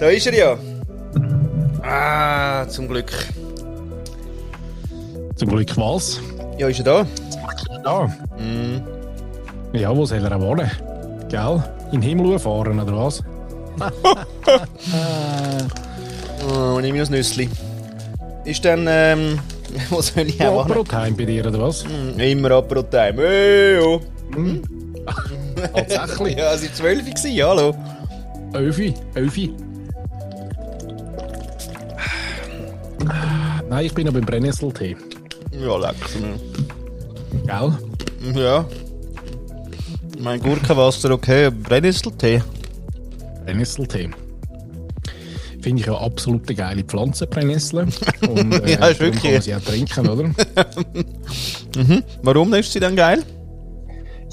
Da ist er ja. Ah, zum Glück. Zum Glück was? Ja, ist er da? Ja. Ja, wo soll er wohnen? Gell? In den Himmel fahren, oder was? Oh, nehme ich das Nüssli. Ist dann, ähm, wo soll ich auch Apero Time bei dir, oder was? machen? Immer Apero Time. Hey, oh. Tatsächlich. Ja, es war 12 Uhr, gewesen, hallo. Öfi, Öfi. Nein, ich bin noch beim Brennnesseltee. Ja, lecker. Gell? Ja. Mein Gurkenwasser okay, Brennnesseltee. Brennnesseltee. Finde ich ja absolut eine geile Pflanze, Brennnessel. Und, äh, Ja, ist wirklich. Kann man sie auch trinken, oder? Warum ist sie dann geil?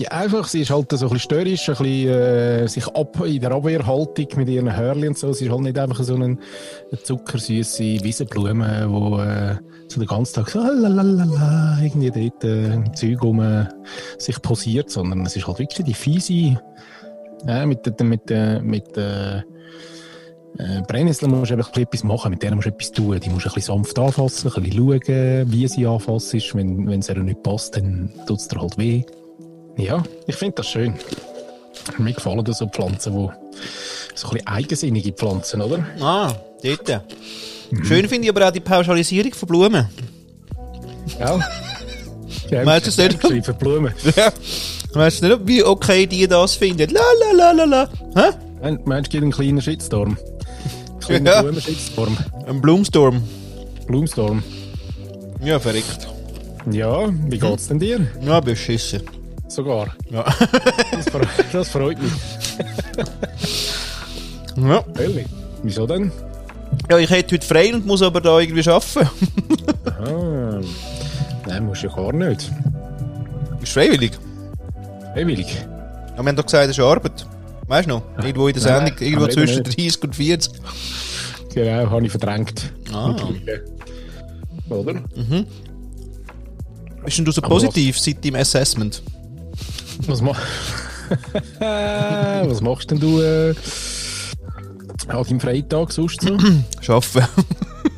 Ja, einfach, sie ist halt so ein bisschen störrisch, ein bisschen äh, sich ab in der Abwehrhaltung mit ihren Hörli und so. Sie ist halt nicht einfach so eine, zuckersüße Wiesenblume, wo äh, so den ganzen Tag so lalalala, irgendwie dort äh, Zeug rum äh, sich posiert, sondern es ist halt wirklich die fiese, äh, mit der, mit der, mit der äh, Brennnessel musst du einfach etwas machen, mit der musst du etwas tun. Die musst ein bisschen sanft anfassen, ein bisschen schauen, wie sie anfasst. Wenn, wenn es ihr nicht passt, dann tut es dir halt weh. Ja, ich finde das schön. Mir gefallen da so Pflanzen, wo so ein bisschen eigensinnige Pflanzen, oder? Ah, dort. Schön finde ich aber auch die Pauschalisierung von Blumen. Ja. ja Meinst du es nicht? Geschrieben, Blumen. Ja. Weißt du nicht, wie okay die das finden? La la la la la. Hä? Meinst meinst du, gibt einen kleinen Shitstorm? Einen kleinen Ja. Blumenshitstorm. Ein Blumstorm. Blumstorm. Ja, verrückt. Ja, wie geht's denn dir? Ja, beschissen. Sogar. Ja. Das, fre das freut mich. ja. Ehrlich. Wieso denn? Ja, ich hätte heute frei und muss aber da irgendwie arbeiten. Ah. Nein, musst du ja gar nicht. Ist freiwillig. Freiwillig. Ja, wir haben doch gesagt, es ist Arbeit. Weißt du noch? Irgendwo in der Nein, Sendung, irgendwo zwischen nicht. 30 und 40. Genau, habe ich verdrängt. Ah. Oder? Bist denn du so Aber positiv seit deinem Assessment? Was, ma was machst denn du äh, an deinem Freitag sonst so? Schaffen.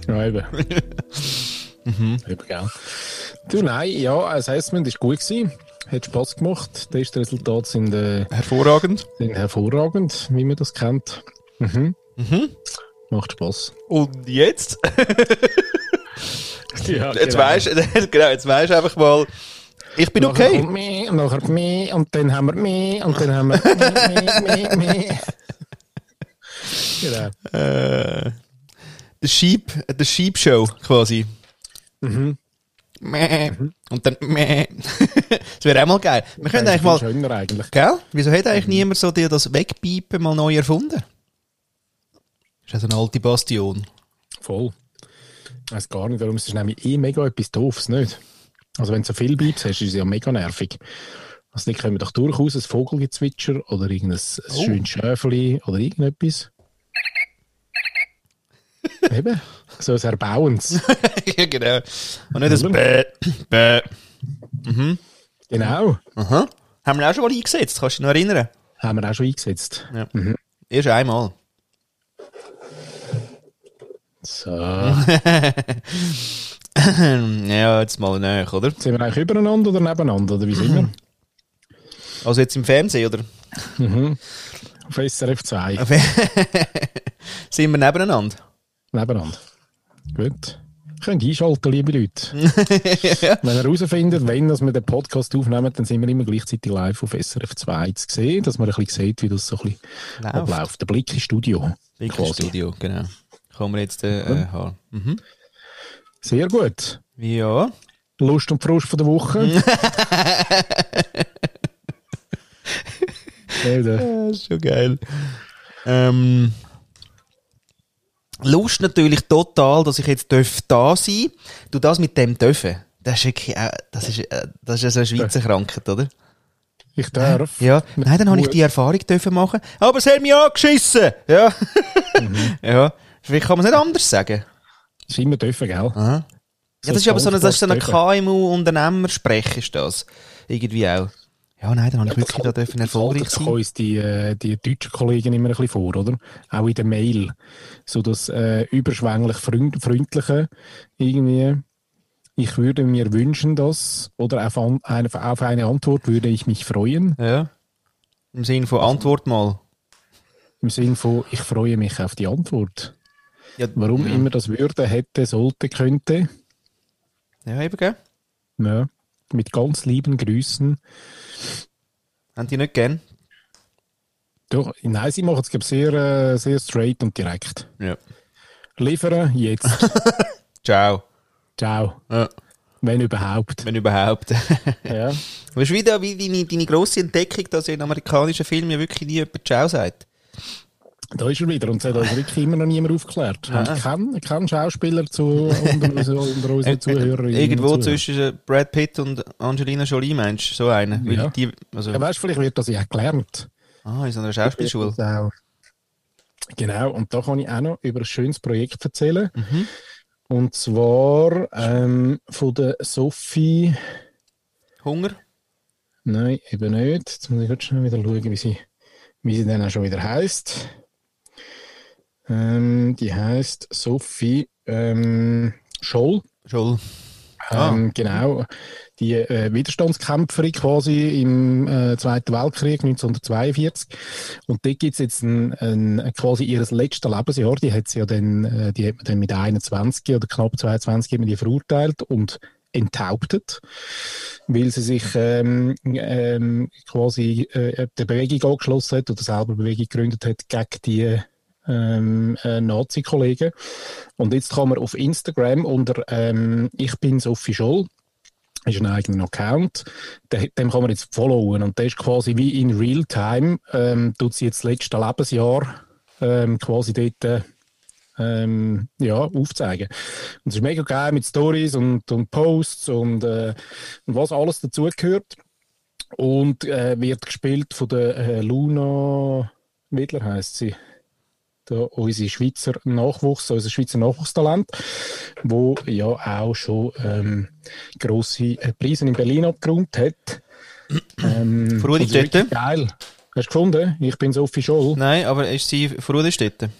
ja, eben. Eben, gell. Du, nein, ja, Assessment war gut. Gewesen. Hat Spass gemacht. Die ersten Resultate sind, äh, Hervorragend. sind hervorragend, wie man das kennt. Mhm. Macht Spass. Und jetzt? Ja, Jetzt genau, jetzt weisst du einfach mal, ich bin okay. mehr, und nachher mehr, und dann haben wir mehr, und dann haben wir mehr, mehr. Genau. Äh, der Sheep, Show quasi. Mhm. Mäh. Und dann mäh. das wäre auch mal geil. Wir können eigentlich mal, schöner eigentlich. gell? Wieso hat eigentlich niemand so dir das Wegpiepen mal neu erfunden? Das ist eine alte Bastion. Voll. Ich weiß gar nicht, warum es ist nämlich eh mega etwas Doofes, nicht? Also wenn du so viel Beeps hast, ist es ja mega nervig. Also die können doch durchaus ein Vogelgezwitscher oder irgendein ein Oh. schönes Schäfeli oder irgendetwas. Eben, so ein Erbauens. ja, genau. Und nicht das Oder? Bäh, Bäh. genau, Aha. Haben wir auch schon mal eingesetzt, kannst du dich noch erinnern? haben wir auch schon eingesetzt. Ja. Erst einmal. So, ja, jetzt mal näher, oder? sind wir eigentlich übereinander oder nebeneinander, oder wie sind wir? Also jetzt im Fernsehen, oder? Auf SRF 2, Sind wir nebeneinander? nebeneinander. Gut. Könnt einschalten, liebe Leute. Wenn ihr herausfindet, wenn dass wir den Podcast aufnehmen, dann sind wir immer gleichzeitig live auf SRF 2 zu sehen, dass man ein bisschen sieht, wie das so ein bisschen Läuft. abläuft. Der Blick ins Studio. Big quasi. Studio, genau. Kommen wir jetzt äh, äh, haben. Mhm. Sehr gut. Ja. Lust und Frust von der Woche. Ja, ist schon geil. Ähm, Lust natürlich total, dass ich jetzt darf da sein Du das mit dem dürfen. Das ist wirklich, äh, das ist, äh, das ist so eine Schweizer Krankheit, oder? ich darf. Ja. Nein, dann habe ich die Erfahrung dürfen machen. Aber es hat mich angeschissen. Ja. ja. Vielleicht kann man es nicht anders sagen. Das ist immer dürfen, gell? Aha. So Ja, das ist aber so ein, das ist so ein Golfplatz dürfen. KMU-Unternehmersprech, ist das. Irgendwie auch. Ja, nein, dann habe ich wirklich da dürfen erfolgreich das sein. kommt uns die, äh, die deutschen Kollegen immer ein bisschen vor, oder? Auch in der Mail. So das äh, überschwänglich freund freundliche irgendwie. Ich würde mir wünschen, dass, oder auf, an, eine, auf eine Antwort würde ich mich freuen. Ja. Im Sinne von Antwort mal. Im Sinn von, ich freue mich auf die Antwort. Ja, Warum ja. immer das würde, hätte, sollte, könnte. Ja, eben, gell? Ja. Mit ganz lieben Grüßen. Haben die nicht gern? Doch, nein, sie machen es glaub, sehr, äh, sehr straight und direkt. Ja. Liefern jetzt. Ciao. Ciao. Ja. Wenn überhaupt. Wenn überhaupt. Ja. Du bist wieder wie deine, deine grosse Entdeckung, dass in amerikanischen Filmen ja wirklich nie jemand Ciao sagt. Da ist er wieder und es hat uns wirklich immer noch niemand aufgeklärt. Ich kenne keinen Schauspieler zu, unter, unseren- unter unseren Zuhörerinnen. Irgendwo Zuhörern. zwischen Brad Pitt und Angelina Jolie, meinst du? So einen? Ja. Die, also, Ja, weißt du, vielleicht wird das ja gelernt. ah, in so einer Schauspielschule. Genau, und da kann ich auch noch über ein schönes Projekt erzählen. Mhm. Und zwar ähm, von der Sophie. Hunger? Nein, eben nicht. Jetzt muss ich jetzt schnell wieder schauen, wie sie, wie sie dann auch schon wieder heißt. Ähm, die heißt Sophie ähm, Scholl. Scholl. Ah. Ähm, genau. Die äh, Widerstandskämpferin quasi im äh, Zweiten Weltkrieg 1942. Und dort gibt es jetzt ein, ein, quasi ihr letztes Lebensjahr. Die hat sie ja dann, äh, die hat man dann mit 21 oder knapp 22 hat man die verurteilt und enthauptet, weil sie sich ähm, ähm, quasi äh, der Bewegung angeschlossen hat oder selber Bewegung gegründet hat gegen die ähm, äh, Nazi-Kollegen. Und jetzt kann man auf Instagram unter ähm, Ich bin Sophie Scholl, ist ein eigener Account, dem, dem kann man jetzt followen und der ist quasi wie in Realtime, ähm, tut sie jetzt das letzte Lebensjahr ähm, quasi dort äh, ähm, ja, aufzeigen. Und es ist mega geil mit Stories und, und Posts und, äh, und was alles dazugehört. Und äh, wird gespielt von der äh, Luna Wedler heißt sie da unsere Schweizer Nachwuchs, unser Schweizer Nachwuchstalent, wo ja auch schon ähm, grosse äh, Preise in Berlin abgeräumt hat. Ähm, Tete? Geil. Hast du gefunden? Ich bin Sophie Scholl. Nein, aber ist sie von Ruderstätten?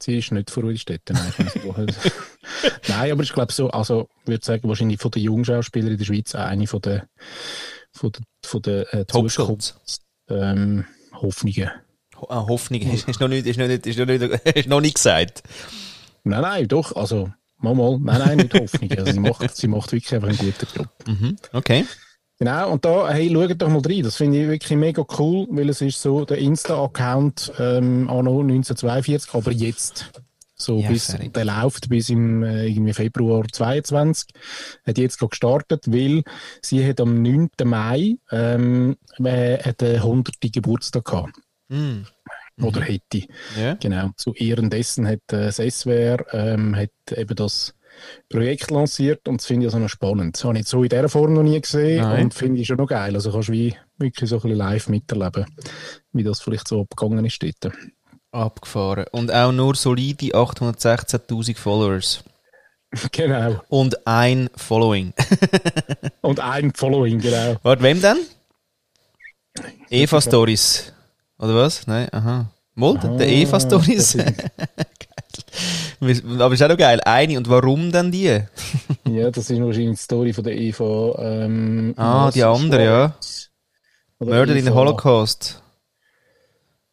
Sie ist nicht von Rudistetten. Nein, aber ich glaube so, also ich würde sagen, wahrscheinlich von den Jungschauspielern in der Schweiz eine von der von der, von der äh, ähm, Hoffnungen. Ah, Hoffnung. Ist, noch nicht, ist, noch nicht, ist, noch nicht, ist noch nicht gesagt. Nein, nein, doch, also mal, mal, nein, nein, nicht Hoffnung. Also, sie, macht, sie macht wirklich einfach einen guten Job. Mhm. Okay. Genau, und da, hey, schaut doch mal rein. Das finde ich wirklich mega cool, weil es ist so der Insta-Account ähm, anno 1942, aber jetzt. So Ja, bis, fertig. der läuft bis im äh, irgendwie Februar 22. Hat jetzt gerade gestartet, weil sie hat am 9. Mai ähm, äh, den 100. Geburtstag gehabt. Mhm. Oder hätte. Ja. Genau. Zu Ehren dessen hat äh, das SWR ähm, hat eben das Projekt lanciert und das finde ich also noch spannend. Das habe ich so in dieser Form noch nie gesehen Nein. und finde ich schon noch geil. Also kannst du wie wirklich so ein bisschen live miterleben, wie das vielleicht so abgegangen ist dort. Abgefahren. Und auch nur solide 816.000 Followers. genau. Und ein Following. Und ein Following, genau. Warte, wem denn? Eva Stories. Oder was? Nein, aha. Mol, der Ah, Eva Stories. Aber ist auch noch geil. Eine. Und warum denn die? Ja, das ist wahrscheinlich die Story von der Eva. Ähm, Ah, die andere, ja. Oder Murder in the Eva- Holocaust.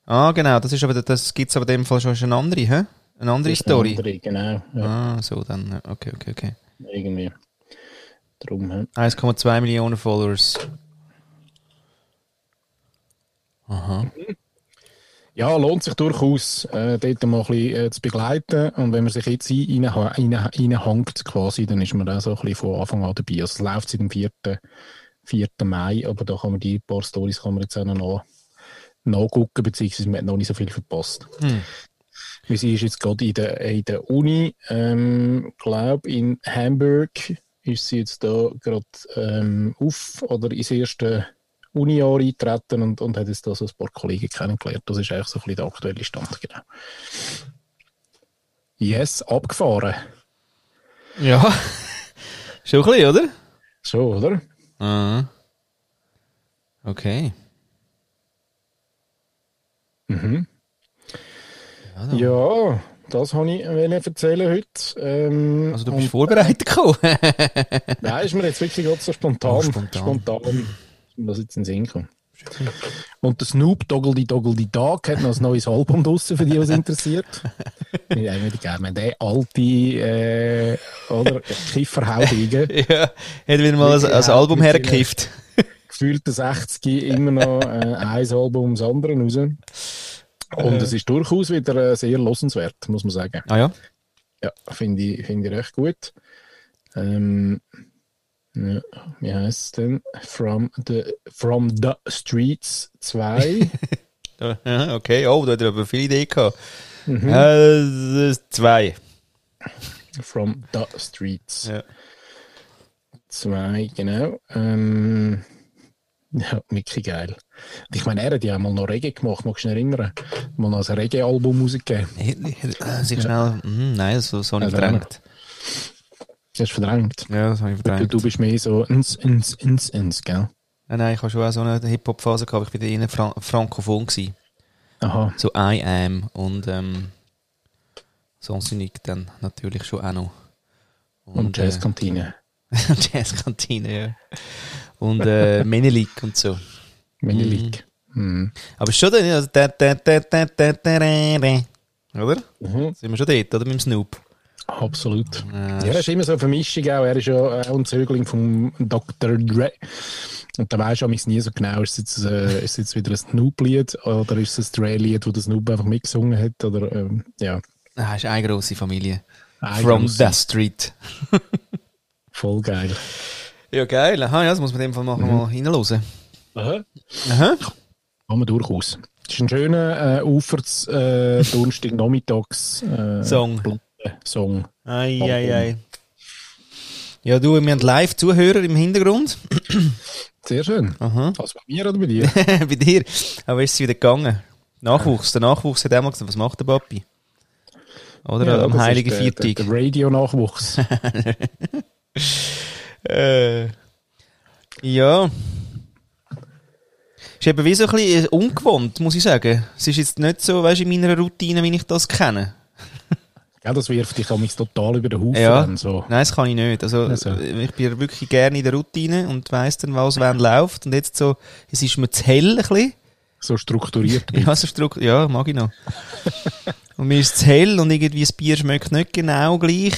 Ah, genau. Das ist aber, das gibt's aber in dem Fall schon eine andere, hä? Eine andere ist eine Story. Andere, genau. Ja, Ah, so dann. Okay, okay, okay. irgendwie. Drum, hä? 1,2 Millionen Followers. Aha. Ja, lohnt sich durchaus, äh, dort mal ein bisschen äh, zu begleiten. Und wenn man sich jetzt ein- rein- rein- reinhängt, quasi, dann ist man auch so ein bisschen von Anfang an dabei. Also es läuft seit dem 4. 4. Mai, aber da kann man die paar Stories kann man jetzt auch noch nach, nachgucken, beziehungsweise man hat noch nicht so viel verpasst. Hm. Wie sie ist jetzt gerade in der, in der Uni, ähm, glaube in Hamburg ist sie jetzt da gerade ähm, auf oder ins erste Uni-Jahr eingetreten und, und hat jetzt da so ein paar Kollegen kennengelernt. Das ist eigentlich so ein bisschen der aktuelle Stand, genau. Yes, abgefahren. Ja. Schon ein bisschen, oder? So, oder? Ah. Okay. Mhm. Ja, Ja, das wollte ich erzählen heute. Ähm, Also du bist vorbereitet gekommen. Nein, ist mir jetzt wirklich gerade so spontan. Oh, spontan. spontan. Mir das jetzt in den Sinn gekommen. Und der Snoop Doggledy Doggledy Dog hat noch ein neues Album draussen, für die, was interessiert. ich würde gerne den alte, äh, oder, Kifferhaudingen, ja, hat wieder mal ein, ein Album hergekifft. gefühlte 60 immer noch äh, ein Album ums andere raus. Und es ist durchaus wieder äh, sehr losenswert, muss man sagen. Ah ja? Ja, finde ich, finde ich recht gut. Ähm, ja, wie heißt es denn? From the, From the Streets 2. Ja, Okay, oh, da hat er aber viele Ideen gehabt. Mhm. Äh, zwei. From the Streets Ja. 2, genau. Ähm, ja, wirklich geil. Ich meine, er hat ja mal noch Reggae gemacht, magst du dich erinnern? Mal noch ein Reggae-Album rausgegeben. Äh, Sich schnell. Mhm, nein, das habe ich Also, verdrängt. Das hast du verdrängt. Ja, das habe ich verdrängt. Du, du bist mehr so ins, ins, ins, ins, gell? Nein, nein, ich habe schon auch so eine Hip-Hop-Phase gehabt. Ich war eher Fran frankophon. Gewesen. Aha. So I Am und ähm, sonst dann natürlich schon auch noch. Und, und Jazzkantine. Äh, Jazzkantine, ja. Und äh, Menelik und so. Menelik. Mhm. Aber schon dann, also, oder? Mhm. Sind wir schon dort, oder? Mit dem Snoop? Absolut. Ja, er ist immer so eine Vermischung auch. Er ist ja auch ein Zögling vom Dr. Dre. Und da weisst du amigs nie so genau, ist es jetzt, äh, ist es jetzt wieder ein Snoop-Lied oder ist es ein Dre-Lied, wo der Snoop einfach mitgesungen hat? Oder, ähm, ja, Ah, ist eine grosse Familie. Eine From grosse. the Street. voll geil. Ja, geil. Aha, ja, das muss man in dem Fall mal, Mhm. mal reinhören. Aha. Aha. Kann man durchaus. Das ist ein schöner äh, Ufers äh, Donnerstag-Nachmittags äh, Song. Song. Ei, ei, ei. Ja, du, wir haben Live-Zuhörer im Hintergrund. Sehr schön. Aha. Also bei mir oder bei dir? Bei dir. Aber ist es wieder gegangen? Nachwuchs. Der Nachwuchs hat einmal gesagt, was macht der Papi? Oder Ja, am Heiligen der- Der, Viertag. der Radio-Nachwuchs. Äh, ja. Ist eben wie so ein bisschen ungewohnt, muss ich sagen. Es ist jetzt nicht so, weißt du, in meiner Routine, wie ich das kenne. Ja, das wirft dich amigs total über den Haufen. Ja. dann So. Nein, das kann ich nicht. Also, Also. ich bin wirklich gerne in der Routine und weiss dann, was wann läuft. Und jetzt so, es ist mir zu hell ein bisschen. so strukturiert. Ja, so Struck ja, mag ich noch. und mir ist es zu hell und irgendwie das Bier schmeckt nicht genau gleich.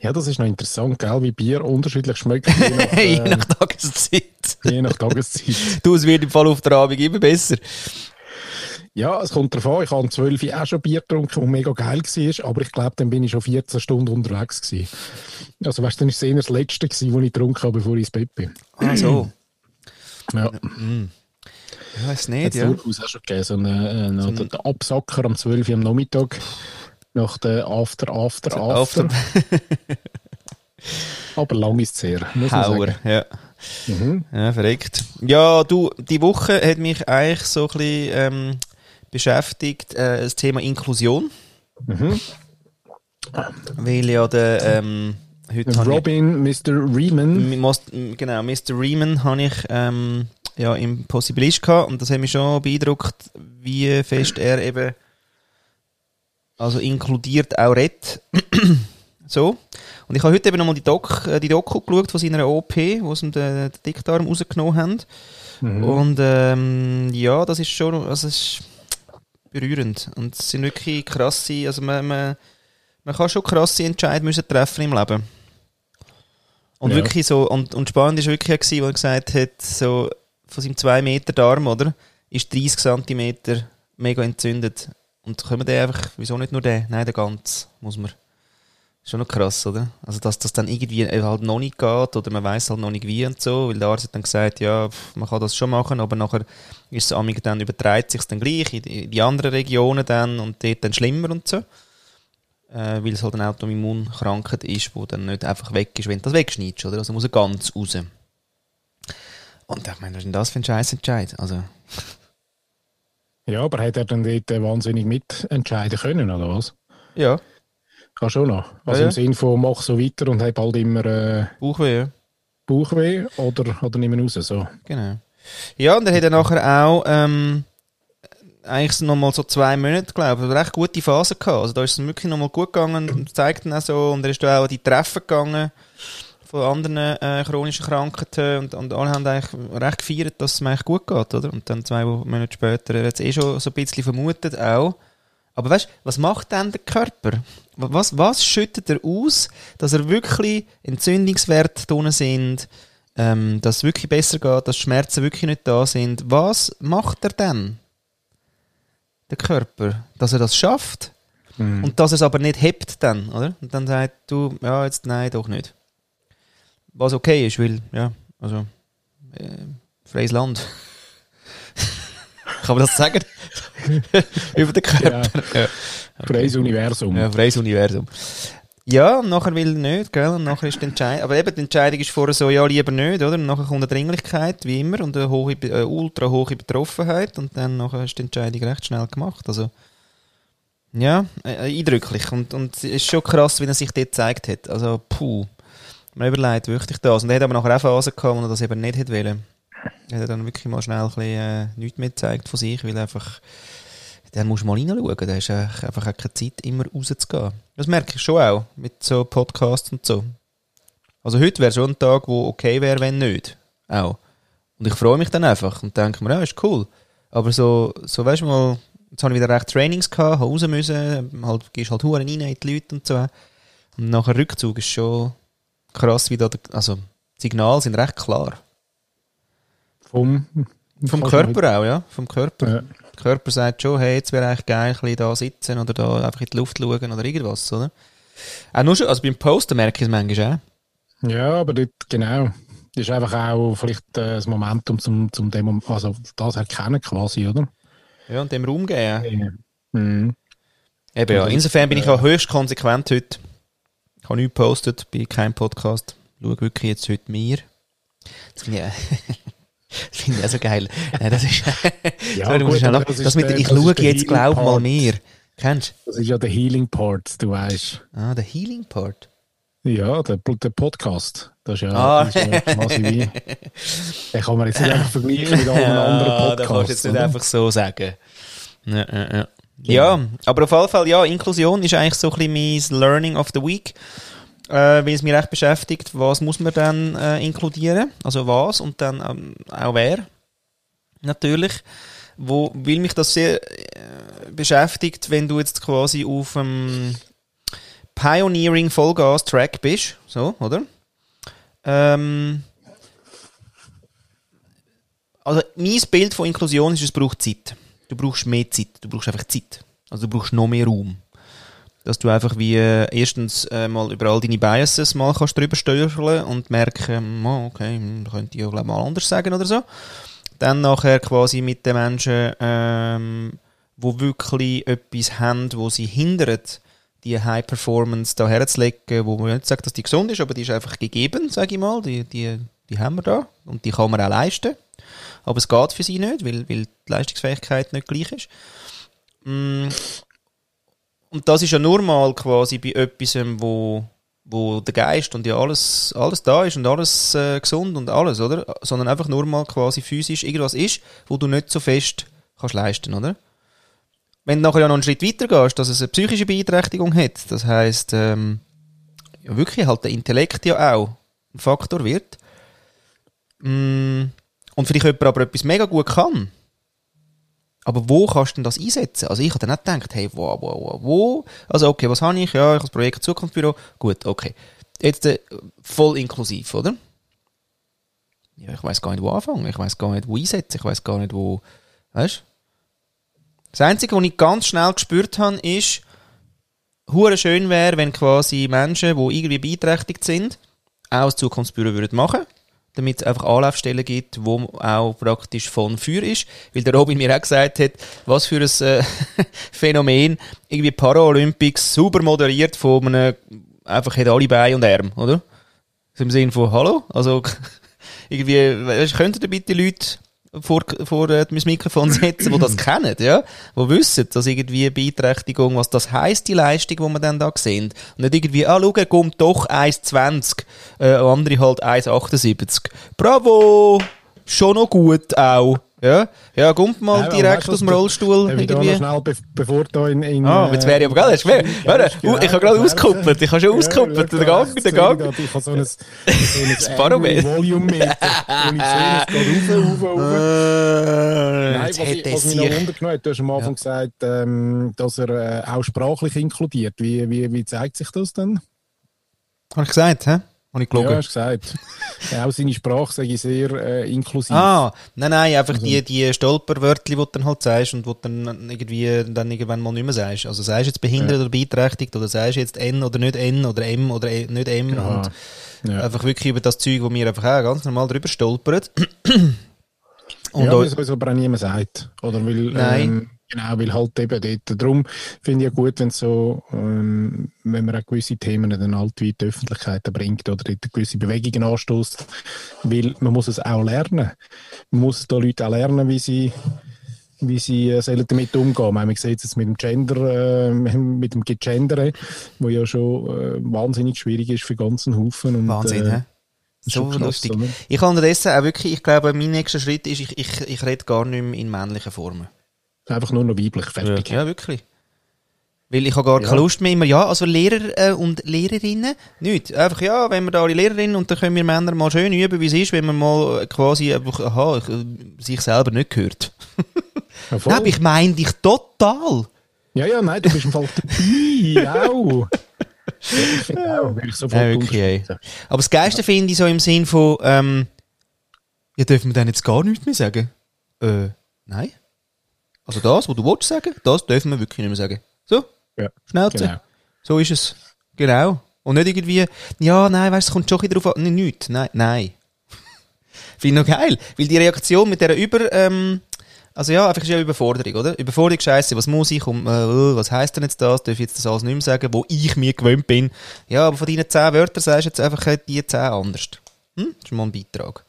Ja, das ist noch interessant, gell? wie Bier unterschiedlich schmeckt, je nach, Je äh, nach Tageszeit. je nach Tageszeit. Du, es wird im Fall auf der Abend immer besser. Ja, es kommt darauf an, ich habe um 12 Uhr auch schon Bier getrunken, das mega geil war, aber ich glaube, dann bin ich schon 14 Stunden unterwegs gewesen. Also weißt du, dann war es eher das Letzte, das ich getrunken habe, bevor ich ins Bett bin. Ah, so. Ja, Ich weiß nicht, es ja. durchaus auch schon gegeben, so einen, äh, so der Absacker am 12 Uhr am Nachmittag, nach der After, After, After. After Aber lang ist es her, muss Hauer, sagen. ja. Mhm. Ja, verreckt. Ja, du, die Woche hat mich eigentlich so ein bisschen ähm, beschäftigt, äh, das Thema Inklusion. Mhm. Weil ja der, ähm, heute habe ich, Robin, Mr. Riemann. Most- genau, Mr. Riemann habe ich ähm, ja, im Possibilist gehabt und das hat mich schon beeindruckt, wie fest er eben also inkludiert auch redet. so. Und ich habe heute eben nochmal die, Doc, äh, die Doku geschaut von seiner OP, wo sie den, den Dickdarm rausgenommen haben. Mhm. Und ähm, ja, das ist schon also ist berührend. Und es sind wirklich krasse, also man, man, man kann schon krasse Entscheidungen müssen treffen im Leben. Und Ja. wirklich so, und, und spannend ist wirklich, gewesen, wo er gesagt hat, so von seinem 2 Meter Darm, oder? Ist 30 Zentimeter mega entzündet. Und können wir den einfach, wieso nicht nur den? Nein, der ganz, muss man. Schon noch krass, oder? Also, dass das dann irgendwie halt noch nicht geht oder man weiß halt noch nicht wie und so, weil der Arzt hat dann gesagt, ja, man kann das schon machen, aber nachher ist es amig dann übertreibt sich dann gleich in die, anderen Regionen dann und dort dann schlimmer und so. Äh, weil es halt eine Autoimmunkrankheit ist, die dann nicht einfach weg ist, wenn du das wegschneidest, oder? Also muss er ganz raus. Und ich meine, was ist denn das für ein Scheißentscheid? Also, Ja, aber hat er dann dort wahnsinnig mitentscheiden können, oder was? ja, Kann schon noch. Also Ja, im Sinn von, mach so weiter und hab bald immer... Äh, Bauchweh. Bauchweh oder, oder nicht mehr raus. So. Genau. Ja, und er hat dann nachher auch ähm, eigentlich noch mal so zwei Monate, glaube ich, eine recht gute Phase gehabt. Also da ist es wirklich noch mal gut gegangen und zeigt dann auch so. Und er ist da auch an die Treffen gegangen von anderen äh, chronischen Krankheiten und, und alle haben eigentlich recht gefeiert, dass es mir eigentlich gut geht, oder? Und dann zwei Monate später, er hat es eh schon so ein bisschen vermutet auch. Aber weißt du, was macht denn der Körper? Was, was schüttet er aus, dass er wirklich Entzündungswerte drin sind, ähm, dass es wirklich besser geht, dass Schmerzen wirklich nicht da sind? Was macht er denn? Der Körper, dass er das schafft Mhm. und dass er es aber nicht hebt dann, oder? Und dann sagt du, ja, jetzt nein, doch nicht. Was okay ist, weil, ja, also, äh, freies Land. Kann man das sagen? Über den Körper. Ja. Freies Universum. Ja, freies Universum. Ja, und nachher will er nicht, gell? Und nachher ist die Entscheidung. Aber eben, die Entscheidung ist vorher so, ja, lieber nicht, oder? Und nachher kommt eine Dringlichkeit, wie immer, und eine hohe, äh, ultra hohe Betroffenheit. Und dann nachher ist die Entscheidung recht schnell gemacht. Also, ja, äh, eindrücklich. Und, und es ist schon krass, wie er sich dort gezeigt hat. Also, puh. Man überlegt wirklich das. Und er hat aber nachher auch Phasen gehabt, wo er das eben nicht hätte wollen. Er hat dann wirklich mal schnell ein bisschen, äh, nichts mehr gezeigt von sich, weil einfach, dann musst du mal reinschauen. Da hast du einfach auch keine Zeit, immer rauszugehen. Das merke ich schon auch, mit so Podcasts und so. Also heute wäre schon ein Tag, wo okay wäre, wenn nicht. Auch. Und ich freue mich dann einfach und denke mir, ja, ist cool. Aber so, so weißt du mal, jetzt habe ich wieder recht Trainings gehabt, habe raus müssen, halt, gehst halt Huren rein in die Leute und so. Und nachher Rückzug ist schon krass, wie da, also, die Signale sind recht klar. Vom, Vom Körper auch, ja, vom Körper. Ja. Der Körper sagt schon, hey, jetzt wäre eigentlich geil, ein bisschen da sitzen oder da einfach in die Luft schauen oder irgendwas, oder? Auch nur schon, also beim Posten merke ich es manchmal auch. Ja, aber dort, genau. Das ist einfach auch vielleicht äh, das Momentum zum, zum Demo, also das erkennen quasi, oder? Ja, und dem Raum geben. Mhm. Eben, ja. Insofern bin ich auch höchst konsequent heute. Ich habe nichts gepostet, bin kein Podcast. Schau wirklich jetzt heute mir. Ich, das finde ich auch so geil. Nein, das ist, Ja, Sorry, gut, das ist das mit, der- ich das schaue jetzt, glaub mal Healing-Part. mir. Kennst Das ist ja der Healing Part, du weißt. Ah, der Healing Part. Ja, der, der Podcast. Das ist ja, Ah. das ist ja quasi. Den kann man jetzt nicht einfach vergleichen mit allen anderen da Podcasts. kannst du jetzt nicht oder? einfach so sagen. Ja, ja, ja. ja, aber auf jeden Fall, ja, Inklusion ist eigentlich so ein bisschen mein Learning of the Week. Äh, weil es mich recht beschäftigt, was muss man dann äh, inkludieren? Also was und dann ähm, auch wer? Natürlich. Wo, weil mich das sehr äh, beschäftigt, wenn du jetzt quasi auf dem Pioneering Vollgas Track bist, so, oder? Ähm, also mein Bild von Inklusion ist, es braucht Zeit. Du brauchst mehr Zeit. Du brauchst einfach Zeit. Also du brauchst noch mehr Raum. Dass du einfach wie äh, erstens äh, mal über all deine Biases mal kannst drüber steuern und merken, oh, okay, hm, könnte ich ja mal anders sagen oder so. Dann nachher quasi mit den Menschen, ähm, wo wirklich etwas haben, wo sie hindert, die High Performance da herzulegen, wo man nicht sagt, dass die gesund ist, aber die ist einfach gegeben, sage ich mal. Die, die, die haben wir da und die kann man auch leisten. Aber es geht für sie nicht, weil, weil die Leistungsfähigkeit nicht gleich ist. Mm. Und das ist ja nur mal quasi bei etwas, wo, wo der Geist und ja alles, alles da ist und alles äh, gesund und alles, oder? Sondern einfach nur mal quasi physisch irgendwas ist, wo du nicht so fest kannst leisten, oder? Wenn du nachher ja noch einen Schritt weiter gehst, dass es eine psychische Beeinträchtigung hat, das heisst, ähm, ja wirklich halt der Intellekt ja auch ein Faktor wird, mm, und vielleicht jemand aber etwas mega gut kann, aber wo kannst du denn das einsetzen? Also ich habe dann nicht gedacht, hey, wo, wo, wo, wo? Also okay, was habe ich? Ja, ich habe das Projekt Zukunftsbüro. Gut, okay. Jetzt äh, voll inklusiv, oder? Ja, ich weiß gar nicht, wo anfangen. Ich weiß gar nicht, wo einsetzen. Ich weiß gar nicht, wo... Weißt du? Das Einzige, was ich ganz schnell gespürt habe, ist, hure schön wäre, wenn quasi Menschen, die irgendwie beeinträchtigt sind, auch das Zukunftsbüro würden machen damit es einfach Anlaufstellen gibt, wo auch praktisch von für ist. Weil der Robin mir auch gesagt hat, was für ein äh, Phänomen, irgendwie Paralympics super moderiert von einem, einfach hat alle Beine und Arme, oder? So Im Sinne von, hallo? Also, irgendwie, weißt, könnten ihr bitte Leute vor, vor äh, mein Mikrofon setzen, die das kennen, ja, die wissen, dass irgendwie Beeinträchtigung, was das heisst, die Leistung, die wir dann da sehen. Und nicht irgendwie, ah, schau, kommt doch 1,20, äh, andere halt 1,78. Bravo! Schon noch gut auch. Ja, ja, kommt mal Ja, direkt aus dem Rollstuhl. Irgendwie. schnell, be bevor du in... in Ah, jetzt wäre ich aber, du gemerkt? Warte, uh, ich habe gerade ausgekuppelt, ich habe schon ausgekuppelt, der Gang, der Gang. Ich habe so ein, so ein Barometer. Volumemeter, wo ich sehe, es geht rauf, rauf, rauf. Äh, Nein, was, ich, er was mich noch sich. wundert hat, du hast am Anfang gesagt, ähm, dass er äh, auch sprachlich inkludiert. Wie, wie, wie zeigt sich das denn? Habe ich gesagt, hä? Habe ich Ja, gelogen? hast du gesagt. ja, auch seine Sprache sage ich sehr äh, inklusiv. Ah, nein, nein, einfach Also- die, die Stolperwörter, die du dann halt sagst und die du dann irgendwie dann irgendwann mal nicht mehr sagst. Also sagst jetzt behindert oder beeinträchtigt oder sagst jetzt N oder nicht N oder M oder E- nicht M Ja. und Ja. einfach wirklich über das Zeug, wo wir einfach auch ganz normal drüber stolpern. und ja, weil es aber auch niemand sagt. Oder weil, Nein. Ähm, genau, weil halt eben dort. Darum finde ich ja gut, wenn so, ähm, wenn man auch gewisse Themen dann halt wie die Öffentlichkeit bringt oder dort gewisse Bewegungen anstößt. Weil man muss es auch lernen. Man muss da Leute auch lernen, wie sie wie sie äh, sollen damit umgehen. Man sieht es jetzt mit dem Gender, äh, mit dem Gegendere, wo ja schon äh, wahnsinnig schwierig ist für ganzen Haufen. Und, Wahnsinn, äh, So krass, lustig. oder? Ich habe unterdessen auch wirklich, ich glaube, mein nächster Schritt ist, ich, ich, ich rede gar nicht mehr in männlichen Formen. Einfach nur noch weiblich, fertig. Ja, wirklich. Weil ich habe gar Ja. keine Lust mehr immer, ja, also Lehrer äh, und Lehrerinnen, nicht. Einfach, ja, wenn wir da alle Lehrerinnen und dann können wir Männer mal schön üben, wie es ist, wenn man mal äh, quasi einfach, aha, ich, äh, sich selber nicht hört. Ja, voll. Nein, ich meine dich total. Ja, ja, nein, du bist im Fall dabei, auch. Ja, ich finde auch, würde ich sofort Ja, unterstützen. Aber das Geilste finde ich so im Sinn von, ähm, ja, dürfen wir dann jetzt gar nichts mehr sagen? Äh, nein. Also das, was du willst sagen, das dürfen wir wirklich nicht mehr sagen. So, Ja, Schnauze. genau. So ist es. Genau. Und nicht irgendwie, ja, nein, weißt du, es kommt schon bisschen drauf an. Nein, nichts. Nein, nein. Finde ich noch geil. Weil die Reaktion mit dieser Über, ähm, also ja, einfach ist ja Überforderung, oder? Überforderung, Scheiße, was muss ich und äh, oh, was heisst denn jetzt das? Darf ich jetzt das alles nicht mehr sagen, wo ich mir gewöhnt bin? Ja, aber von deinen zehn Wörtern sagst du jetzt einfach äh, die zehn anders. Hm? Das ist mal ein Beitrag.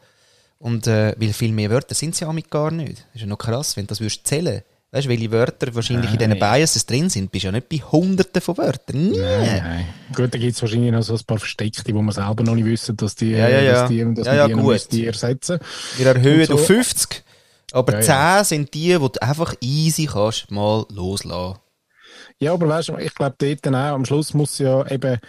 Und äh, weil viel mehr Wörter sind es ja mit gar nicht. Das ist ja noch krass, wenn du das würdest zählen. Weißt du, welche Wörter wahrscheinlich in diesen Nein. Biases drin sind? Bist ja nicht bei hunderten von Wörtern. Nie. Nein, nein. Gut, da gibt es wahrscheinlich noch so ein paar Versteckte, wo man selber noch nicht wissen, dass die, Ja, ja, ja. dass die, dass Ja, ja, die gut. müsste ersetzen Wir erhöhen so- auf 50. Aber Ja, 10 sind die, die du einfach easy kannst mal loslassen. Ja, aber weißt du, ich glaube, dort dann auch, am Schluss muss ja eben,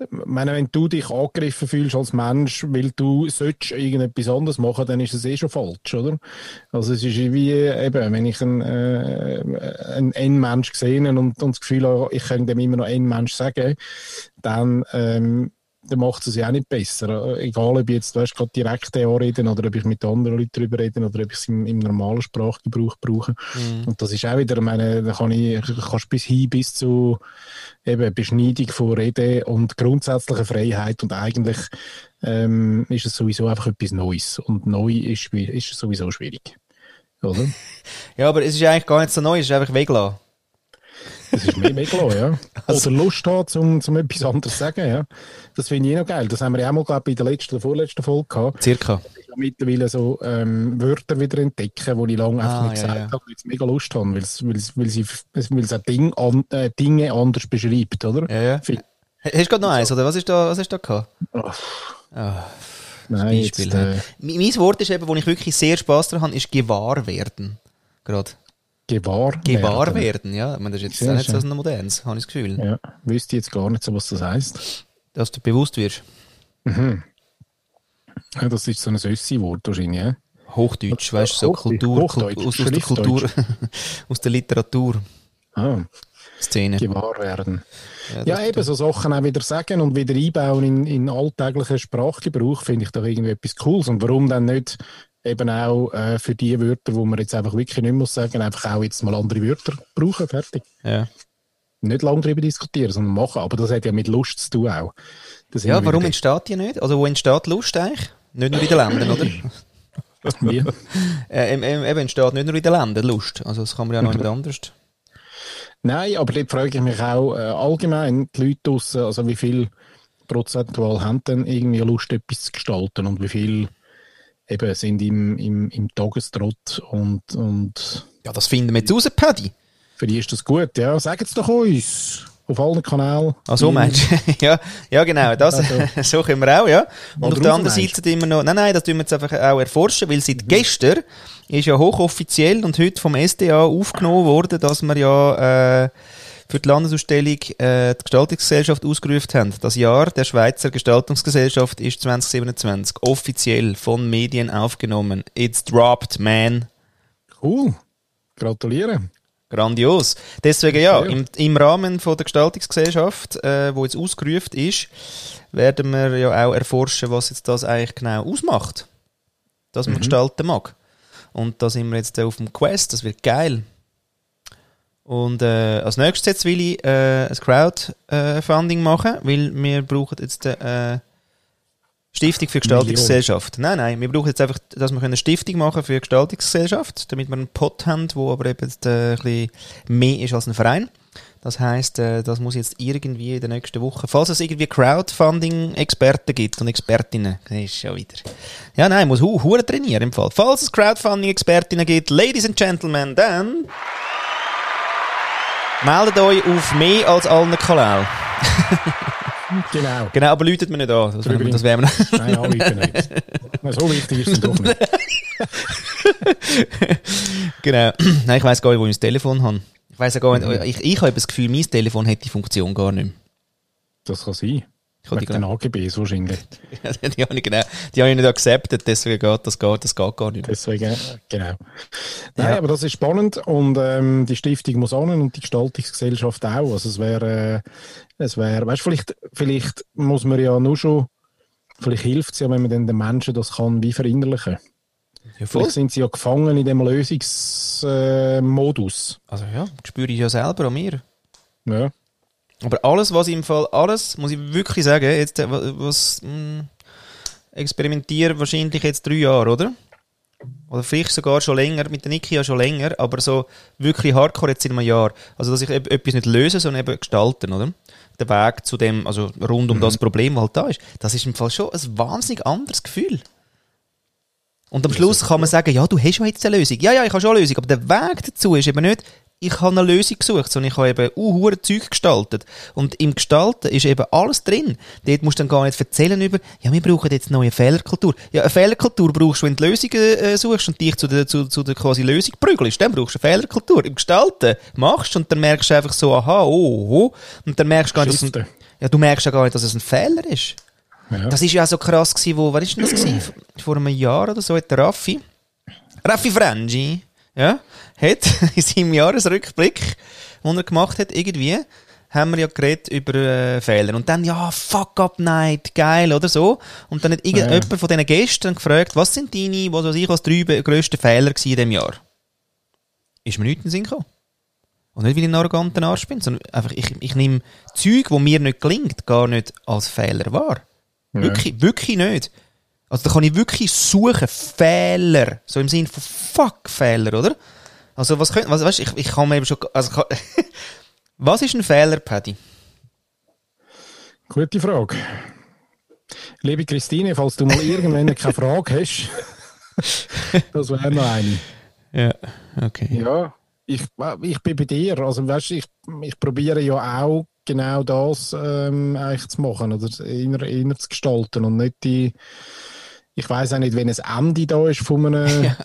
ich meine, wenn du dich angegriffen fühlst als Mensch, weil du sollst irgendetwas anderes machen, dann ist es eh schon falsch, oder? Also es ist wie, eben, wenn ich einen, äh, einen N-Mensch sehe und, und das Gefühl habe, ich könnte dem immer noch N-Mensch sagen, dann, ähm, dann macht es ja auch nicht besser. Egal, ob ich jetzt, weißt, gerade direkt anreden oder ob ich mit anderen Leuten darüber reden oder ob ich es im, im normalen Sprachgebrauch brauche. Und das ist auch wieder, ich meine, da kann ich, kannst bis hin bis zu eben Beschneidung von Rede und grundsätzlicher Freiheit und eigentlich ähm, ist es sowieso einfach etwas Neues und neu ist, ist sowieso schwierig. Oder? Ja, aber es ist eigentlich gar nicht so neu, es ist einfach weglassen. Das ist mehr weglassen, ja. Also- Lust haben, zum, zum etwas anderes zu sagen, ja. Das finde ich eh noch geil. Das haben wir ja auch mal, glaube ich, bei der letzten, der vorletzten Folge gehabt. Circa. Ich habe mittlerweile so ähm, Wörter wieder entdecken, die ich lange einfach Ah, nicht ja, gesagt ja. habe, weil ich mega Lust habe, weil es, auch Ding an, äh, Dinge anders beschreibt, oder? Ja, ja. Viel- Hast du gerade noch eins, oder was ist da, was du da gehabt? Oh, Ah, nein, Beispiel. jetzt, äh, Mein mein Wort ist eben, wo ich wirklich sehr Spaß daran habe, ist gewahr werden. Gerade. Gewahr, Gewahr werden. werden, ja. Ich meine, das ist jetzt Sehr nicht so ein modernes, habe ich das Gefühl. Ja, wüsste jetzt gar nicht so, was das heisst. Dass du bewusst wirst. Ja, das ist so ein Össi-Wort wahrscheinlich, ja? Hochdeutsch, weißt du, so Kultur, Hochdeutsch, Kult- aus, aus der Kultur, aus der Literaturszene. Ah, gewahr werden. Ja, Ja, eben so Sachen auch wieder sagen und wieder einbauen in, in alltäglichen Sprachgebrauch finde ich doch irgendwie etwas Cooles. Und warum dann nicht eben auch äh, für die Wörter, wo man jetzt einfach wirklich nicht muss sagen, einfach auch jetzt mal andere Wörter brauchen, fertig. Ja, Nicht lange darüber diskutieren, sondern machen. Aber das hat ja mit Lust zu tun auch. Das ja warum entsteht die nicht? Also wo entsteht Lust eigentlich? Nicht nur in den Ländern, oder? Wie? äh, eben, entsteht nicht nur in den Ländern Lust. Also das kann man ja noch jemand anders. Nein, aber dort frage ich mich auch äh, allgemein, die Leute draussen, also wie viel prozentual haben denn irgendwie Lust, etwas zu gestalten und wie viel eben sind im, im, im Tagestrott und, und Ja, das finden wir jetzt raus, Paddy. für die ist das gut. Ja, sagt es doch uns auf allen Kanälen. Ach so, meinst du? ja, ja, genau. Das, Also. so können wir auch, ja. Und Oder auf der anderen Seite wir noch, nein, nein, das tun wir jetzt einfach auch erforschen, weil Mhm. seit gestern ist ja hochoffiziell und heute vom SDA aufgenommen worden, dass wir ja, äh, für die Landesausstellung äh, die Gestaltungsgesellschaft ausgerufen haben. Das Jahr der Schweizer Gestaltungsgesellschaft ist 2027 offiziell von Medien aufgenommen. It's dropped, man. Cool. Gratuliere. Grandios. Deswegen ja, im, im Rahmen von der Gestaltungsgesellschaft, äh, wo jetzt ausgerufen ist, werden wir ja auch erforschen, was jetzt das eigentlich genau ausmacht, dass man gestalten mag. Und da sind wir jetzt auf dem Quest, das wird geil. Und äh, als nächstes jetzt will ich äh, ein Crowdfunding machen, weil wir brauchen jetzt eine äh, Stiftung für Gestaltungsgesellschaft. Nein, nein, wir brauchen jetzt einfach, dass wir eine Stiftung machen für Gestaltungsgesellschaft, damit wir einen Pot haben, wo aber eben äh, ein bisschen mehr ist als ein Verein. Das heisst, äh, das muss jetzt irgendwie in der nächsten Woche, falls es irgendwie Crowdfunding-Experten gibt und Expertinnen, ist schon wieder. Ja, nein, muss hu hure trainieren im Fall. Falls es Crowdfunding-Expertinnen gibt, Ladies and Gentlemen, dann meldet euch auf mehr als allen Kanälen. Genau. Genau, aber läutet mir nicht an. Das, Drüber das wäre Nein, anrufen nicht. So wichtig ist es doch nicht. Genau. Nein, ich weiss gar nicht, wo ich mein Telefon habe. Ich weiss ja gar nicht, ich, ich habe das Gefühl, mein Telefon hat die Funktion gar nicht mehr. Das kann sein. Ich die, Wegen den AGBs wahrscheinlich. die, habe ich genau, die habe ich nicht accepted, deswegen geht das, geht, das geht gar nicht. Deswegen, äh, genau. Nein, Ja. aber das ist spannend und ähm, die Stiftung muss an und die Gestaltungsgesellschaft auch. Also es wäre, äh, es wäre, weißt, vielleicht, vielleicht muss man ja nur schon, vielleicht hilft es ja, wenn man dann den Menschen das kann wie verinnerlichen. Ja. Vielleicht sind sie ja gefangen in dem Lösungsmodus. Äh. Also ja, das spüre ich ja selber an mir. ja. Aber alles, was im Fall, alles, muss ich wirklich sagen, jetzt, äh, wa- was, mh, experimentiere wahrscheinlich jetzt drei Jahre, oder? Oder vielleicht sogar schon länger, mit der Niki ja schon länger, aber so wirklich hardcore jetzt in einem Jahr. Also, dass ich eb- etwas nicht löse, sondern eben gestalten, oder? Der Weg zu dem, also rund um das Problem, was halt da ist, das ist im Fall schon ein wahnsinnig anderes Gefühl. Und am Schluss kann man sagen, ja, du hast ja jetzt eine Lösung. Ja, ja, ich habe schon eine Lösung, aber der Weg dazu ist eben nicht, ich habe eine Lösung gesucht, sondern ich habe eben uh, Zeug gestaltet. Und im Gestalten ist eben alles drin. Dort musst du dann gar nicht erzählen über, ja, wir brauchen jetzt neue Fehlerkultur. Ja, eine Fehlerkultur brauchst du, wenn du Lösungen äh, suchst und dich zu der, zu, zu der quasi Lösung prügelst. Dann brauchst du eine Fehlerkultur. Im Gestalten machst du und dann merkst du einfach so, aha, oh, oh. Und dann merkst du gar nicht, dass es ein, ja, du merkst ja gar nicht, dass es ein Fehler ist. Ja. Das ist ja auch so krass gewesen, wo, was ist denn das gewesen? Vor einem Jahr oder so hat der Raffi, Raffi Frangi, ja, hat in seinem Jahresrückblick, den er gemacht hat, irgendwie, haben wir ja geredet über äh, Fehler. Und dann, ja, fuck up night, geil, oder so. Und dann hat irgendjemand von diesen Gästen gefragt, was sind deine, was weiß ich, als drei grössten Fehler gewesen in diesem Jahr? Ist mir nichts in den Sinn gekommen. Und nicht, weil ich ein arroganter Arsch bin, sondern einfach, ich, ich nehme Zeug, wo mir nicht gelingt, gar nicht als Fehler wahr. Wirklich, wirklich nicht. Also da kann ich wirklich suchen, Fehler. So im Sinne von fuck Fehler, oder? Also was könnte, was, weißt, ich, ich kann mir eben schon, also kann, was ist ein Fehler, Paddy? Gute Frage. Liebe Christine, falls du mal irgendwann keine Frage hast, das wäre noch eine. Ja, okay. Ja, ich, ich bin bei dir. Also, weißt, ich, ich probiere ja auch genau das ähm, eigentlich zu machen oder inner, inner zu gestalten und nicht die. Ich weiß auch nicht, wenn ein Ende da ist von einem. weißt,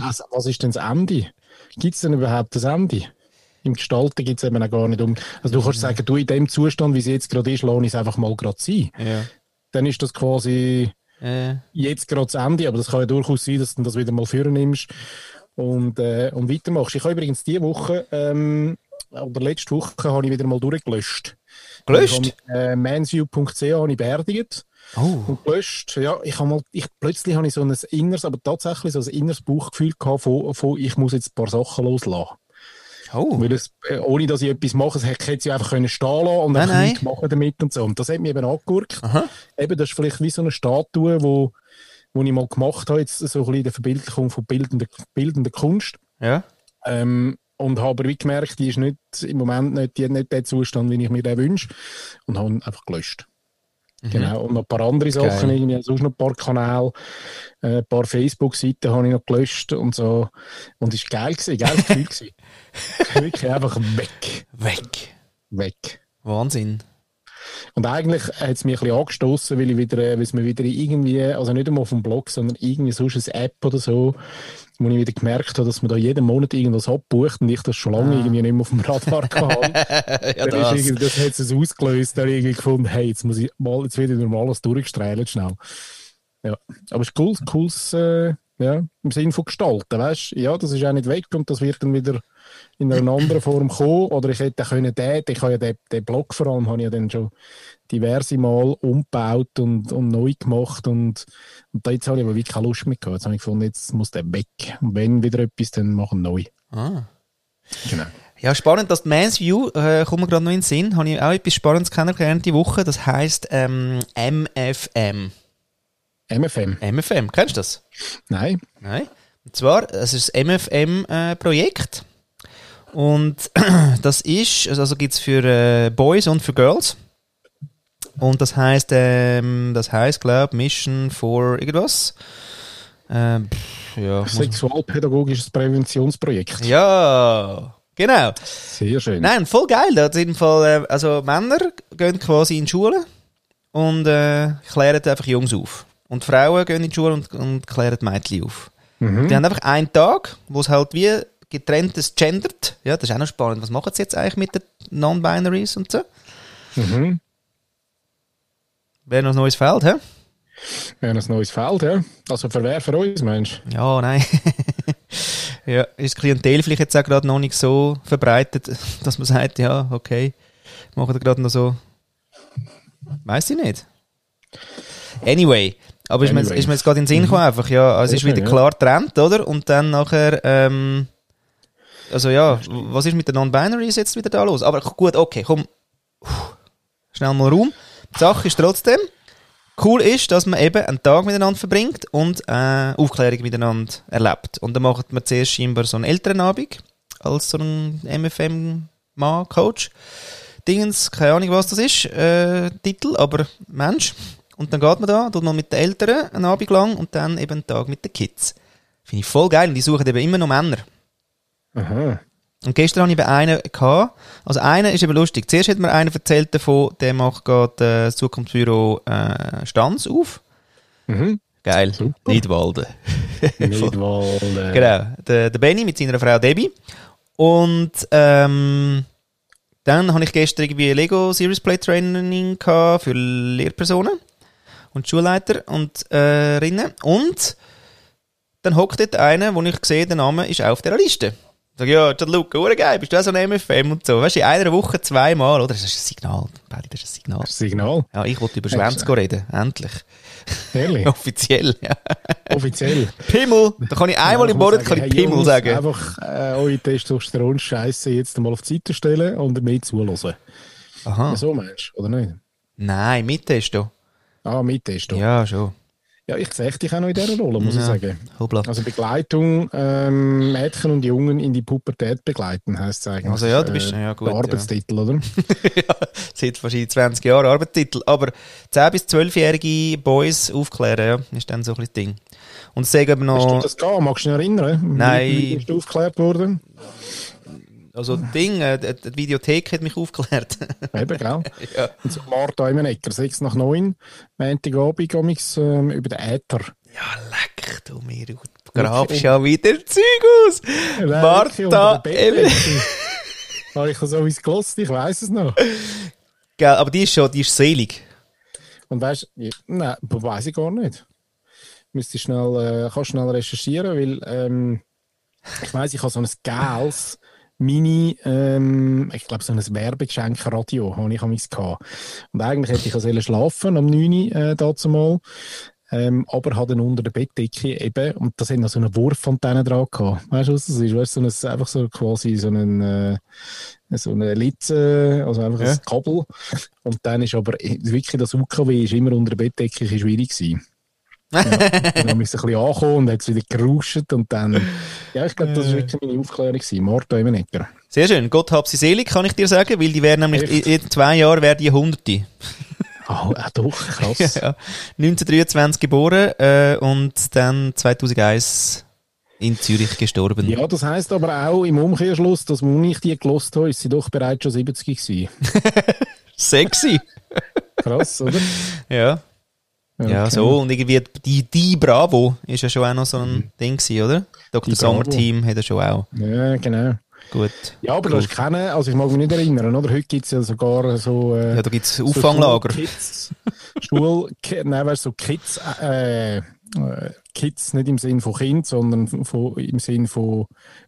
also, was ist denn das Ende? Gibt es denn überhaupt das Ende? Im Gestalten geht es eben auch gar nicht um. Also, du kannst sagen, du in dem Zustand, wie es jetzt gerade ist, ich es einfach mal gerade sein. Ja. Dann ist das quasi Äh, jetzt gerade das Ende, aber das kann ja durchaus sein, dass du das wieder mal führen nimmst und, äh, und weitermachst. Ich habe übrigens diese Woche, ähm, oder letzte Woche, habe ich wieder mal durchgelöscht. gelöscht? Äh, mansview.ch habe ich beerdigt Oh. und gelöscht. Ja, ich habe mal, ich, plötzlich habe ich so ein inneres, aber tatsächlich so ein inneres Bauchgefühl gehabt von, von ich muss jetzt ein paar Sachen loslassen. Oh. Weil es, äh, ohne dass ich etwas mache, es hätte ja einfach können stehen lassen und einfach nichts machen damit und so. Und das hat mich eben angeguckt. Aha. Eben, das ist vielleicht wie so eine Statue, wo, wo ich mal gemacht habe, jetzt so ein bisschen in der Verbildlichung von bildender, bildender Kunst. Ja. Ähm, und habe aber wie gemerkt, die ist nicht, im Moment nicht, die hat nicht den Zustand, wie ich mir den wünsche. Und habe ihn einfach gelöscht. Genau, und noch ein paar andere Sachen, Geil. irgendwie, sonst noch ein paar Kanäle, äh, ein paar Facebook-Seiten habe ich noch gelöscht und so. Und es war geil, gewesen, geiles Gefühl gewesen. Wirklich einfach weg, Weg. weg. Wahnsinn. Und eigentlich hat es mich ein bisschen angestoßen, weil, ich wieder, äh, weil es mir wieder irgendwie, also nicht einmal auf dem Blog, sondern irgendwie sonst eine App oder so, wo ich wieder gemerkt habe, dass man da jeden Monat irgendwas abbucht und ich das schon lange Ah. irgendwie nicht mehr auf dem Radar hatte. ja, ist das. das hat es ausgelöst, dann irgendwie gefunden, hey, jetzt muss ich mal, jetzt wieder normal alles durchgestrahlt, schnell. Ja, aber es ist cool, cooles, äh, ja, im Sinne von gestalten, weißt du? Ja, das ist auch nicht weg und das wird dann wieder in einer anderen Form kommen. Oder ich hätte können den, ich habe ja den, den Blog vor allem, habe ich ja dann schon diverse Mal umgebaut und, und neu gemacht und, und da jetzt habe ich aber wirklich keine Lust mehr gehabt. Jetzt habe ich gefunden, jetzt muss der weg. Und wenn wieder etwas, dann machen neu. Ah. Genau. Ja, spannend, dass die Man's View, äh, kommt mir gerade noch in den Sinn, habe ich auch etwas Spannendes kennengelernt die Woche, das heisst ähm, MFM. MFM? MFM, kennst du das? Nein. Nein. Und zwar, es ist das MFM-Projekt. Und das ist, also, also gibt es für äh, Boys und für Girls. Und das heißt, ähm, das heißt, glaube Mission for irgendwas. Ähm, ja, Sexualpädagogisches Präventionsprojekt. ja, genau. Sehr schön. Nein, voll geil. Da jeden Fall, äh, also Männer gehen quasi in die Schule und äh, klären einfach Jungs auf. Und Frauen gehen in die Schule und, und klären Mädchen auf. Mhm. Die haben einfach einen Tag, wo es halt wie getrenntes gendert. Ja, das ist auch noch spannend. Was machen sie jetzt eigentlich mit den Non-Binaries und so? Mhm. Wäre noch ein neues Feld, hä? Wir haben ein neues Feld, ja. Also für wer für uns, Mensch? Ja, nein. ja, ist das Klientel vielleicht jetzt auch gerade noch nicht so verbreitet, dass man sagt, ja, okay, machen wir gerade noch so. Weiß ich nicht. Anyway, aber ist mir, Anyway. ist mir jetzt gerade in den Sinn gekommen, einfach, ja, also es ist wieder klar getrennt, oder? Und dann nachher, ähm, also ja, was ist mit den Non-Binaries jetzt wieder da los? Aber gut, okay, komm, schnell mal Raum. Die Sache ist trotzdem, cool ist, dass man eben einen Tag miteinander verbringt und äh, Aufklärung miteinander erlebt. Und dann macht man zuerst scheinbar so einen Elternabend als so ein MFM-Mann-Coach. Dingens, keine Ahnung, was das ist, äh, Titel, aber Mensch. Und dann geht man da, tut man mit den Eltern einen Abend lang und dann eben einen Tag mit den Kids. Finde ich voll geil und die suchen eben immer noch Männer. Aha. Und gestern hatte ich eben einen gehabt. Also einer ist eben lustig. Zuerst hat mir einer erzählt davon, der macht gerade äh, das Zukunftsbüro äh, Stanz auf. Mhm. Geil. Super. Nidwalden. Äh, Genau. Der, der Benny mit seiner Frau Debbie. Und ähm, dann habe ich gestern irgendwie Lego Series Play Training für Lehrpersonen und Schulleiter und äh, Rinnen. Und dann hockt dort einer, wo ich sehe, der Name ist auf dieser Liste. Ich sage, ja, Luke, hure geil, bist du auch so ein MFM und so. Weißt du, in einer Woche zweimal, oder? Das ist ein Signal. Paddy, das ist ein Signal. Signal. Ja, ich wollte über Schwänze reden. Endlich. Ehrlich. Offiziell, ja. Offiziell. Pimmel. Da kann ich einmal Ja, im Monat kann sagen, ich Pimmel Jungs, sagen. Einfach äh, eure Testosteron-Scheiße jetzt mal auf die Seite stellen und mehr zuhören. Aha. So meinst du, oder nicht? Nein, mit Testo. Ah, mit Testo. Ja, Ja, ich sehe dich auch noch in dieser Rolle, muss Ja. ich sagen. Hoppla. Also Begleitung, ähm, Mädchen und Jungen in die Pubertät begleiten, heisst es eigentlich. Also ja, du bist- ja, gut, Der Arbeitstitel, oder? ja, seit wahrscheinlich 20 Jahren Arbeitstitel. Aber 10- bis 12-jährige Boys aufklären, ja, ist dann so ein bisschen das Ding. Und sagen eben Hast du noch, das gehabt? Magst du dich erinnern? Wie- Nein. Wie bist du aufgeklärt worden? Also das Ding, äh, die, Videothek hat mich aufgeklärt. Eben, gell? ja. Und so Martha Imenecker, 6 nach 9, Montagabend, amigs, ähm, über den Äther. ja, leck du mir, du grabst ja wieder Zeug aus. Martha, Emily. Habe ich das so wie gelost? Ich weiss es noch. Gell, aber die ist schon, die ist selig. Und weißt du, nein, weiß ich gar nicht. Müsste ich schnell, äh, kannst schnell recherchieren, weil ähm, ich weiss, ich habe so ein geiles Mini, ähm, ich glaube, so ein Werbegeschenk-Radio habe ich am gehabt. Und eigentlich hätte ich sollen schlafen am 9. Äh, dazu mal. Ähm, aber hat dann unter der Bettdecke eben, und da sind noch so eine Wurffontäne dran gehabt. Weißt du, was das ist? Weißt so ein, einfach so quasi so ein, äh, so eine Litze, also einfach Ja. ein Kabel. Und dann ist aber wirklich das UKW ist immer unter der Bettdecke schwierig gewesen. Ja, dann haben wir es ein bisschen angekommen und hat es wieder geruscht und dann, ja, ich glaube, das war wirklich meine Aufklärung gewesen. Martha Emenecker. Sehr schön. Gott hab sie selig, kann ich dir sagen, weil die wären nämlich Echt? in, zwei Jahren wären die Hunderte. Ah, oh, doch, krass. ja, 1923 geboren äh, und dann 2001 in Zürich gestorben. Ja, das heisst aber auch im Umkehrschluss, dass, als ich die gelost habe, ist sie doch bereits schon 70 gewesen. Sexy. Krass, oder? Ja. Ja, Ja, so. Und irgendwie die, die Bravo ist ja schon auch noch so ein Mhm. Ding gewesen, oder? Dr. Sommer Team hat er schon auch. Ja, genau. Gut. Ja, aber das ist keine, also ich mag mich nicht erinnern, oder? Heute gibt es ja sogar so... Äh, Ja, da gibt es so Auffanglager. Schulkids, Schul, Ki- nein, weißt du, so Kids, äh, äh, Kids nicht im Sinn von Kind, sondern von, im Sinn von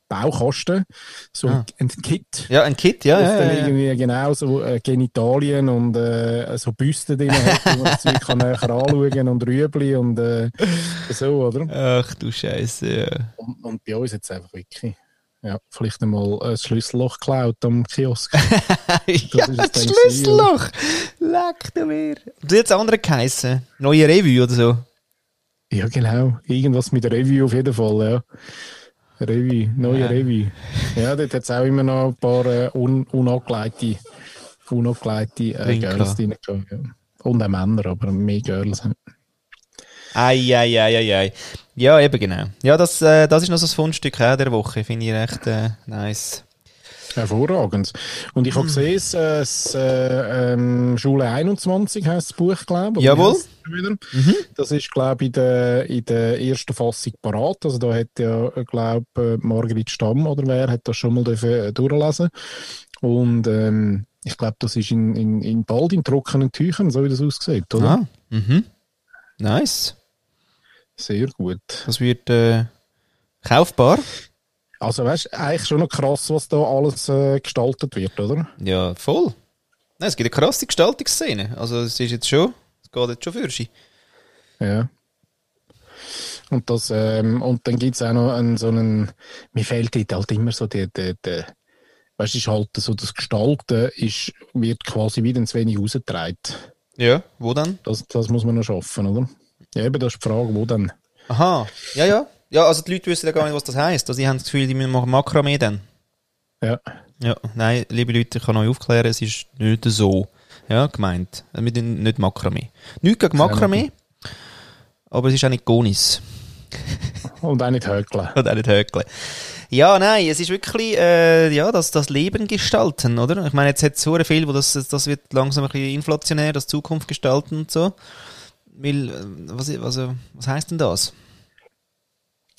Baukasten. So Ah. ein Kit. Ja, ein Kit, ja, das ja, dann ja, ja. irgendwie genau so äh, Genitalien und äh, so Büsten drin hat, wo man das Zeug kann näher anschauen und Rüebli und äh, so, oder? Ach du Scheiße, ja. Und, und bei uns jetzt einfach wirklich, ja, vielleicht einmal ein Schlüsselloch geklaut am Kiosk. ja, das dann Schlüsselloch. Leck du mir. Und jetzt andere geheissen. Neue Revue oder so. Ja, genau. Irgendwas mit Revue auf jeden Fall, ja. Revue, neue Ja. Revue. Ja, dort hat es auch immer noch ein paar äh, un unangeleitete, unangeleitete äh. Girls drin gehabt, ja. Und auch Männer, aber mehr Girls. Ei, ei, ei, ei. Ja, eben genau. Ja, das, äh, das ist noch so ein Fundstück auch der Woche. Finde ich recht äh, nice. Hervorragend. Und ich Hm. habe gesehen, es, äh, äh, ähm, Schule 21 heisst das Buch, glaube ich. Jawohl. Mhm. Das ist, glaube ich, in der, in der ersten Fassung parat. Also da hat ja, glaube äh, Margrit Stamm oder wer hat das schon mal dürfen, äh, durchlesen. Und ähm, ich glaube, das ist in, in, in bald in trockenen Tüchern, so wie das aussieht, oder? Ah, mhm. Nice. Sehr gut. Das wird äh, kaufbar. Also weißt du, eigentlich schon noch krass, was da alles äh, gestaltet wird, oder? Ja, voll. Nein, es gibt eine krasse Gestaltungsszene. Also es ist jetzt schon, es geht jetzt schon für sie. Ja. Und, das, ähm, und dann gibt es auch noch einen, so einen, mir fehlt dort halt immer so der, der, der weißt du, ist halt so das Gestalten ist, wird quasi wieder zu wenig rausgetragen. Ja, wo dann? Das, das muss man noch schaffen, oder? Ja, eben, das ist die Frage, wo dann? Aha, ja, ja. Ja, also die Leute wissen ja gar nicht, was das heisst. Also die haben das Gefühl, die müssen machen Makramee dann. Ja, Ja, nein, liebe Leute, ich kann euch aufklären, es ist nicht so. Ja, gemeint. Wir tun nicht Makramee. Nicht gegen Makramee, aber es ist auch nicht Gonis. und auch nicht hökeln. Und auch nicht Höckle. Ja, nein, es ist wirklich, äh, ja, das, das Leben gestalten, oder? Ich meine, jetzt hat es so viel, wo das, das wird langsam ein bisschen inflationär, das Zukunft gestalten und so. Weil, äh, was, also, was heisst denn das?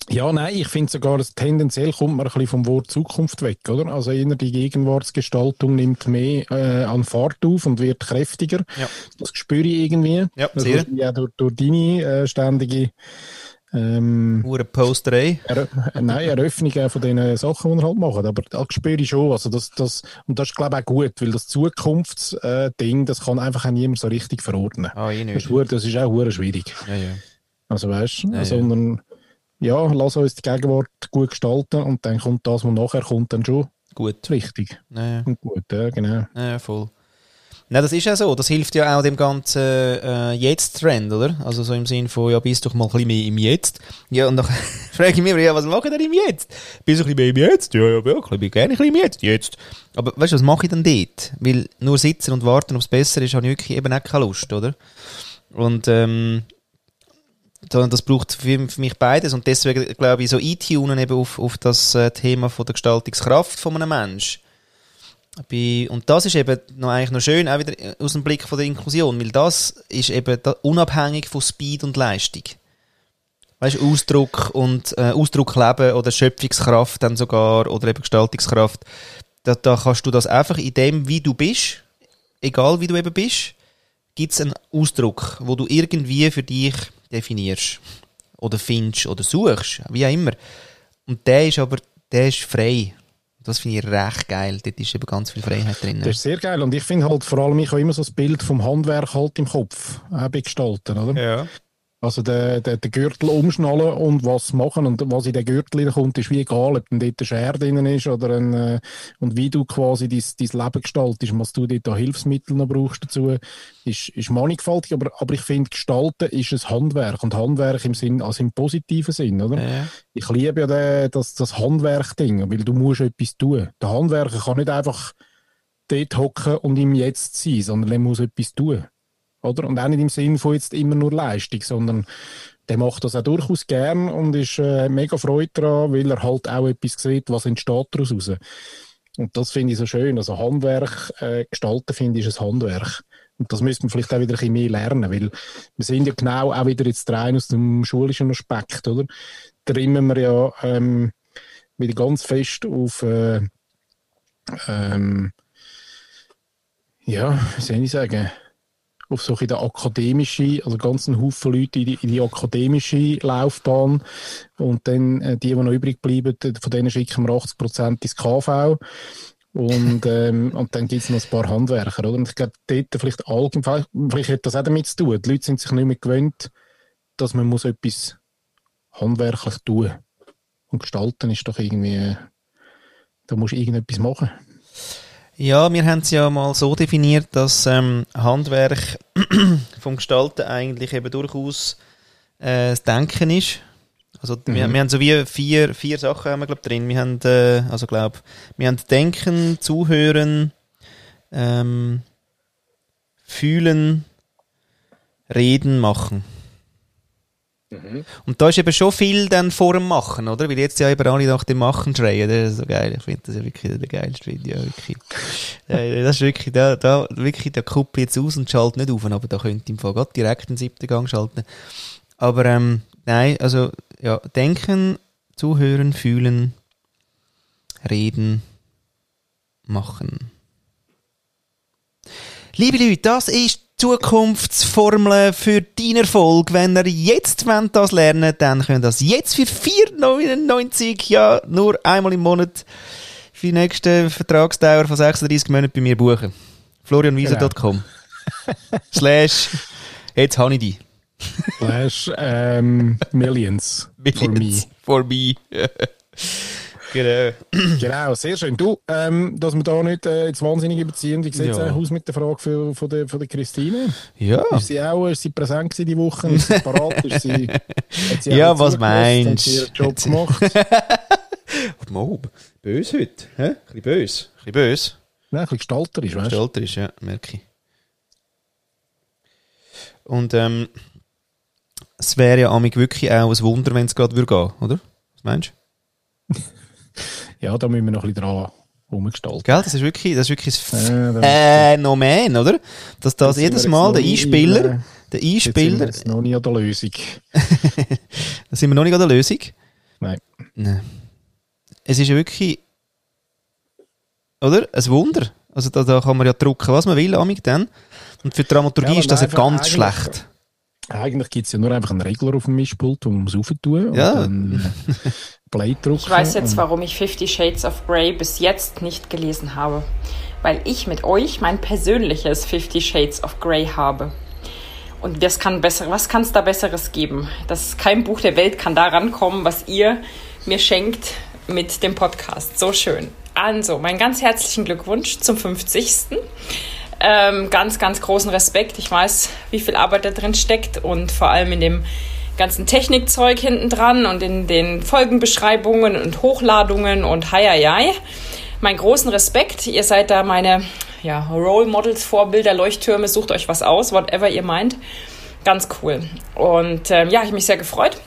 Ja, nein, ich finde sogar, dass tendenziell kommt man ein bisschen vom Wort Zukunft weg, oder? Also eher die Gegenwartsgestaltung nimmt mehr äh, an Fahrt auf und wird kräftiger. Ja. Das spüre ich irgendwie. Ja, Das sehr. ist Ja, durch, durch deine äh, ständige ähm, Posterei. Äh, Nein, Eröffnungen von den Sachen, die wir halt machen. Aber das spüre ich schon. Also das, das, und das ist, glaube ich, auch gut, weil das Zukunftsding, das kann einfach auch niemand so richtig verordnen. Ah, eh Das nicht. ist, hure- das ist auch schwierig. Ja, ja. Also weißt du, ja. sondern ja, lass uns die Gegenwart gut gestalten und dann kommt das, was nachher kommt, dann schon Gut. richtig Ja, ja. und gut. Ja, genau. Ja, voll. Nein, das ist ja so. Das hilft ja auch dem ganzen äh, Jetzt-Trend, oder? Also so im Sinn von, ja, bist doch mal ein bisschen mehr im Jetzt. Ja, und dann frage ich mich ja, was mache ich denn im Jetzt? Bist du ein bisschen mehr im Jetzt? Ja, ja, wirklich, ich bin gerne ein bisschen im Jetzt. Jetzt. Aber weißt du, was mache ich denn dort? Weil nur sitzen und warten, ob es besser ist, habe ich wirklich eben auch keine Lust, oder? Und ähm, sondern das braucht für, für mich beides und deswegen glaube ich so eintunen eben auf, auf das äh, Thema von der Gestaltungskraft von einem Menschen. Und das ist eben noch eigentlich noch schön, auch wieder aus dem Blick von der Inklusion, weil das ist eben unabhängig von Speed und Leistung. Weißt du, Ausdruck und äh, Ausdruck oder Schöpfungskraft dann sogar oder eben Gestaltungskraft, da, da kannst du das einfach in dem, wie du bist, egal wie du eben bist, gibt es einen Ausdruck, wo du irgendwie für dich definierst oder findest oder suchst, wie auch immer. Und der ist aber, der ist frei. Das finde ich recht geil. Dort ist eben ganz viel Freiheit drin. Das ist sehr geil und ich finde halt vor allem, ich habe immer so das Bild vom Handwerk halt im Kopf auch bei gestalten, oder? Ja. Also den, den, den Gürtel umschnallen und was machen und was in den Gürtel kommt, ist wie egal, ob dort ein Scher drin ist oder ein, äh, und wie du quasi dein, dein Leben gestaltest, was du dort an Hilfsmittel noch brauchst dazu, ist, ist mannigfaltig, aber, aber ich finde, gestalten ist ein Handwerk und Handwerk im Sinn, also im positiven Sinn, oder? Ja. Ich liebe ja den, das, das Handwerk-Ding, weil du musst etwas tun. Der Handwerker kann nicht einfach dort hocken und im Jetzt sein, sondern er muss etwas tun. Oder? Und auch nicht im Sinn von jetzt immer nur Leistung, sondern der macht das auch durchaus gern und ist äh, mega Freude daran, weil er halt auch etwas sieht, was entsteht daraus raus. Und das finde ich so schön. Also Handwerk äh, gestalten, finde ich, ist ein Handwerk. Und das müsste man vielleicht auch wieder ein bisschen mehr lernen, weil wir sind ja genau auch wieder jetzt rein aus dem schulischen Aspekt, oder? Da rimmen wir ja ähm, wieder ganz fest auf äh, ähm, ja, wie soll ich sagen, auf so in der akademische, also ganz einen Haufen Leute in die, in die akademische Laufbahn und dann äh, die, die noch übrig bleiben, von denen schicken wir 80 Prozent ins KV und, ähm, und dann gibt es noch ein paar Handwerker, oder? Und ich glaube, dort vielleicht allgemein, vielleicht hat das auch damit zu tun. Die Leute sind sich nicht mehr gewöhnt, dass man muss etwas handwerklich tun Und gestalten ist doch irgendwie, da musst du irgendetwas machen. Ja, wir haben es ja mal so definiert, dass ähm, Handwerk vom Gestalten eigentlich eben durchaus äh, das Denken ist. Also mhm. wir, wir haben so wie vier, vier Sachen haben wir, glaub, drin. Wir haben, äh, also glaub, wir haben Denken, Zuhören, ähm, Fühlen, Reden, Machen. Mhm. Und da ist eben schon viel dann vor dem Machen, oder? Weil jetzt ja eben alle nach dem Machen schreien. Das ist so geil. Ich finde das ja wirklich der geilste Video. Wirklich. das ist wirklich, da, da, wirklich, der Kuppel jetzt aus und schaltet nicht auf. Aber da könnte im Fall gerade direkt den siebten Gang schalten. Aber, ähm, nein, also, ja, denken, zuhören, fühlen, reden, machen. Liebe Leute, das ist Zukunftsformeln für deinen Erfolg. Wenn ihr jetzt das lernen wollt, dann könnt ihr das jetzt für 4,99 ja nur einmal im Monat für die nächste Vertragsdauer von 36 Monaten bei mir buchen. florianwieser.com genau. Slash jetzt habe ich die. Slash ähm, Millions. Millions. For me. For me. Genau. genau, sehr schön. Du, ähm, dass wir da nicht äh, jetzt wahnsinnig überziehen, wie sieht es ja. aus mit der Frage für, von, der, von der Christine? Ja. Ist sie auch ist sie präsent gewesen die Woche? Ist sie parat? ist sie, sie ja, was meinst du? Hat sie ihren Job gemacht? Mal, böse heute. Hä? Ein bisschen böse. Ein bisschen böse. Nein, ein bisschen gestalterisch, weißt du? Gestalterisch, ja, merke ich. Und ähm, es wäre ja amig wirklich auch ein Wunder, wenn es gerade gehen würde, oder? Was meinst du? ja, da müssen wir noch ein bisschen dran umgestalten. Gell, das ist wirklich, das ist wirklich ein Phänomen, oder? Dass das, das jedes Mal der Einspieler, in, der Einspieler... Jetzt sind wir noch nicht an der Lösung. da sind wir noch nicht an der Lösung? Nein. Nein. Es ist wirklich, oder? Ein Wunder. Also da, da kann man ja drucken, was man will, amig dann. Und für die Dramaturgie ja, ist das ja ganz schlecht. Eigentlich gibt es ja nur einfach einen Regler auf dem Mischpult, wo man muss tun ja. Play drücken. Ich weiß jetzt, warum ich Fifty Shades of Grey bis jetzt nicht gelesen habe. Weil ich mit euch mein persönliches Fifty Shades of Grey habe. Und was kann besser, was kann es da Besseres geben? Das kein Buch der Welt kann da rankommen, was ihr mir schenkt mit dem Podcast. So schön. Also, meinen ganz herzlichen Glückwunsch zum 50. Ähm, ganz, ganz großen Respekt. Ich weiß, wie viel Arbeit da drin steckt und vor allem in dem ganzen Technikzeug hinten dran und in den Folgenbeschreibungen und Hochladungen und hi, hi, hi. Mein großen Respekt. Ihr seid da meine ja, Role Models, Vorbilder, Leuchttürme. Sucht euch was aus, whatever ihr meint. Ganz cool. Und ähm, ja, ich mich sehr gefreut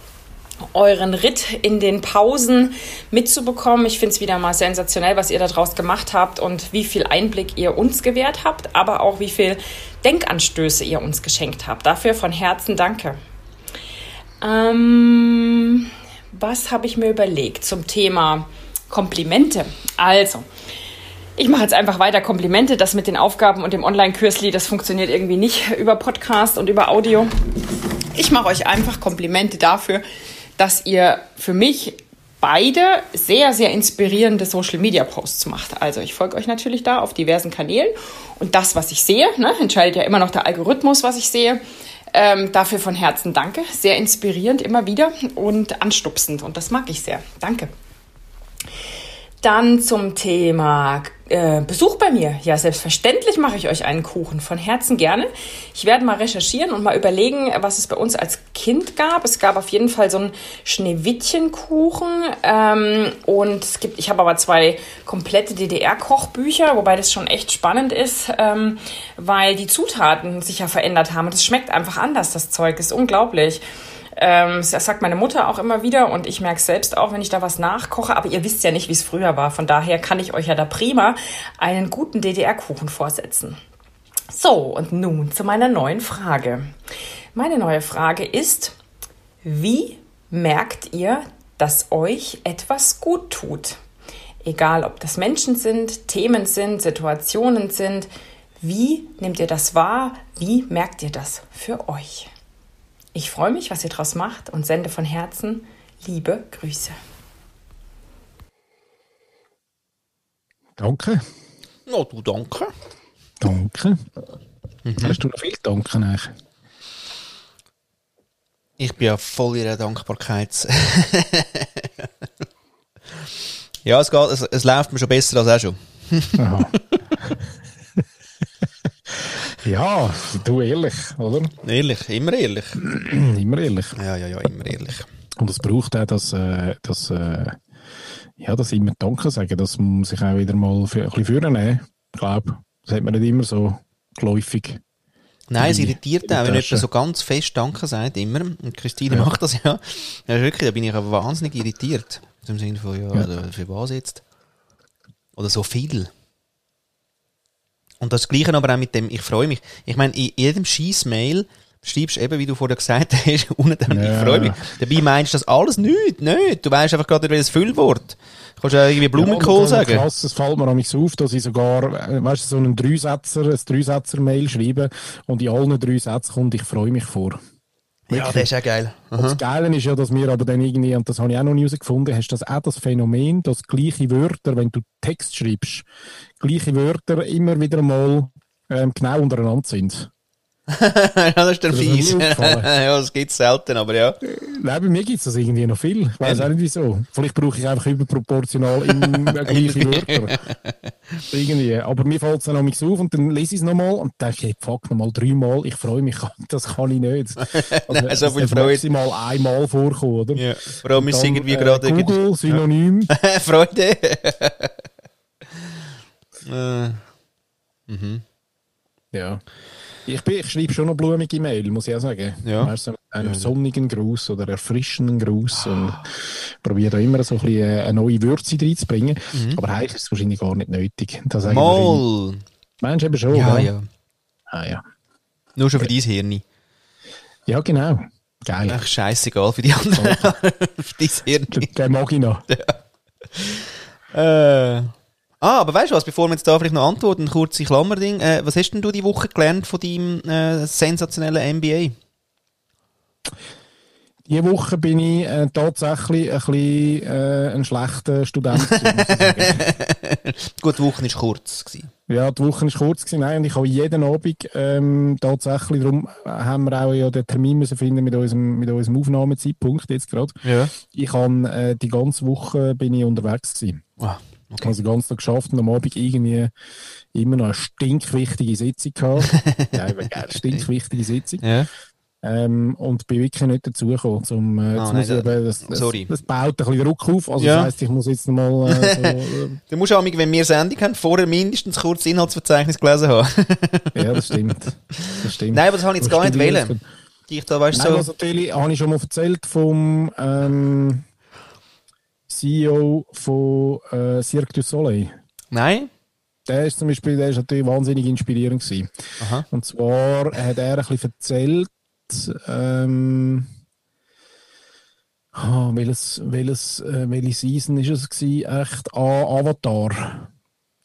euren Ritt in den Pausen mitzubekommen. Ich finde es wieder mal sensationell, was ihr daraus gemacht habt und wie viel Einblick ihr uns gewährt habt, aber auch wie viel Denkanstöße ihr uns geschenkt habt. Dafür von Herzen danke. Ähm, was habe ich mir überlegt zum Thema Komplimente? Also, ich mache jetzt einfach weiter Komplimente. Das mit den Aufgaben und dem Online-Kürzli, das funktioniert irgendwie nicht über Podcast und über Audio. Ich mache euch einfach Komplimente dafür, dass ihr für mich beide sehr, sehr inspirierende Social-Media-Posts macht. Also ich folge euch natürlich da auf diversen Kanälen und das, was ich sehe, ne, entscheidet ja immer noch der Algorithmus, was ich sehe. Ähm, dafür von Herzen danke. Sehr inspirierend immer wieder und anstupsend und das mag ich sehr. Danke. Dann zum Thema äh, Besuch bei mir. Ja, selbstverständlich mache ich euch einen Kuchen. Von Herzen gerne. Ich werde mal recherchieren und mal überlegen, was es bei uns als Kind gab. Es gab auf jeden Fall so einen Schneewittchenkuchen. Ähm, und es gibt, ich habe aber zwei komplette DDR-Kochbücher, wobei das schon echt spannend ist, ähm, weil die Zutaten sich ja verändert haben. Und es schmeckt einfach anders, das Zeug. Ist unglaublich. Ähm, das sagt meine Mutter auch immer wieder und ich merke es selbst auch, wenn ich da was nachkoche. Aber ihr wisst ja nicht, wie es früher war. Von daher kann ich euch ja da prima einen guten DDR-Kuchen vorsetzen. So, und nun zu meiner neuen Frage. Meine neue Frage ist, wie merkt ihr, dass euch etwas gut tut? Egal, ob das Menschen sind, Themen sind, Situationen sind. Wie nehmt ihr das wahr? Wie merkt ihr das für euch? Ich freue mich, was ihr daraus macht und sende von Herzen liebe Grüße. Danke. No, du danke. Danke. Mhm. Hast du noch viel danken eigentlich? Ich bin ja voll in der Dankbarkeit. ja, es, geht, es, es läuft mir schon besser als auch schon. Ja, du ehrlich, oder? Ehrlich, immer ehrlich. immer ehrlich. Ja, ja, ja, immer ehrlich. Und es braucht auch, dass, äh, dass, äh, ja, dass immer Danke sagen, dass man sich auch wieder mal für, ein bisschen führen Ich glaube, das hat man nicht immer so geläufig. Nein, es irritiert auch, wenn jemand so ganz fest Danke sagt, immer. Und Christine ja. macht das ja. ja. Wirklich, da bin ich aber wahnsinnig irritiert. Im Sinne von, ja, ja. Also für was jetzt? Oder so viel. Und das Gleiche aber auch mit dem, ich freue mich. Ich meine, in jedem Scheiß-Mail schreibst du eben, wie du vorher gesagt hast, unten ja. ich freue mich. Dabei meinst du das alles nicht, nicht. Du weißt einfach gerade welches Füllwort. Du kannst ja irgendwie Blumenkohl ja, sagen. Krass, es fällt mir an mich auf, dass ich sogar, weißt du, so einen Dreisätzer, ein Dreisätzer-Mail schreibe und in allen drei Sätzen kommt, ich freue mich vor. Ja, das ist auch geil. Und das Geile ist ja, dass wir aber dann irgendwie, und das habe ich auch noch nie herausgefunden, hast das auch das Phänomen, dass gleiche Wörter, wenn du Text schreibst, gleiche Wörter immer wieder mal ähm, genau untereinander sind. ja, das ist der fies. ja, das gibt es selten, aber ja. Nein, bei mir gibt es das irgendwie noch viel. Ich weiß auch nicht wieso. Vielleicht brauche ich einfach überproportional immer gleiche Wörter. irgendwie. Aber mir fällt es dann noch auf und dann lese ich es nochmal und denke, hey, fuck, nochmal dreimal. Ich freue mich, das kann ich nicht. Also, Nein, so viel Freude. maximal einmal vorkommen, oder? Ja, vor allem ist irgendwie äh, gerade... Google, Synonym. Ja. Freude. äh. Mhm. Ja. Ich, bin, ich schreibe schon noch blumige Mail, muss ich auch sagen. Ja. Weißt du, einen ja, sonnigen Gruß oder erfrischenden Gruß ah. und probiere da immer so ein bisschen äh, eine neue Würze reinzubringen. Mhm. Aber eigentlich ist es wahrscheinlich gar nicht nötig. Das Mal! Meinst du eben schon? Ja, ja. Ah, ja. Nur schon für dein Hirn. Ja, genau. Geil. Ach, scheißegal für die anderen. für dein Hirn. Den mag ich noch. Ja. Äh. Ah, aber weißt du was, bevor wir jetzt da vielleicht noch antworten, ein kurzes Klammerding. Äh, was hast denn du die Woche gelernt von deinem äh, sensationellen MBA? Diese Woche bin ich äh, tatsächlich ein bisschen äh, ein schlechter Student. Gut, die Woche war kurz. Gewesen. Ja, die Woche war kurz. Gewesen. Nein, und ich habe jeden Abend ähm, tatsächlich, darum haben wir auch ja den Termin müssen finden mit unserem, mit unserem Aufnahmezeitpunkt jetzt gerade. Ja. Ich habe äh, die ganze Woche bin ich unterwegs gewesen. Ah. Okay. Also ganz Tag geschafft und am Abend irgendwie immer noch eine stinkwichtige Sitzung gehabt. ja, geil, stinkwichtige Sitzung. Ja. Ähm, und bin wirklich nicht dazugekommen, zum, äh, ah, nein, eben, das, das, sorry. das baut ein bisschen Druck auf. Also ja. das heisst, ich muss jetzt nochmal... Äh, so, äh, du musst auch, wenn wir Sendung haben, vorher mindestens kurz Inhaltsverzeichnis gelesen haben. ja, das stimmt. das stimmt. Nein, aber das habe ich jetzt gar nicht wählen. Ich da, weißt, Nein, so... also natürlich habe ich schon mal erzählt vom... Ähm, CEO von äh, Cirque du Soleil. Nein. Der ist zum Beispiel, der ist natürlich wahnsinnig inspirierend gewesen. Aha. Und zwar hat er ein bisschen erzählt, ähm, oh, welches, welches, äh, welche Season ist es gewesen? Echt, ah, Avatar.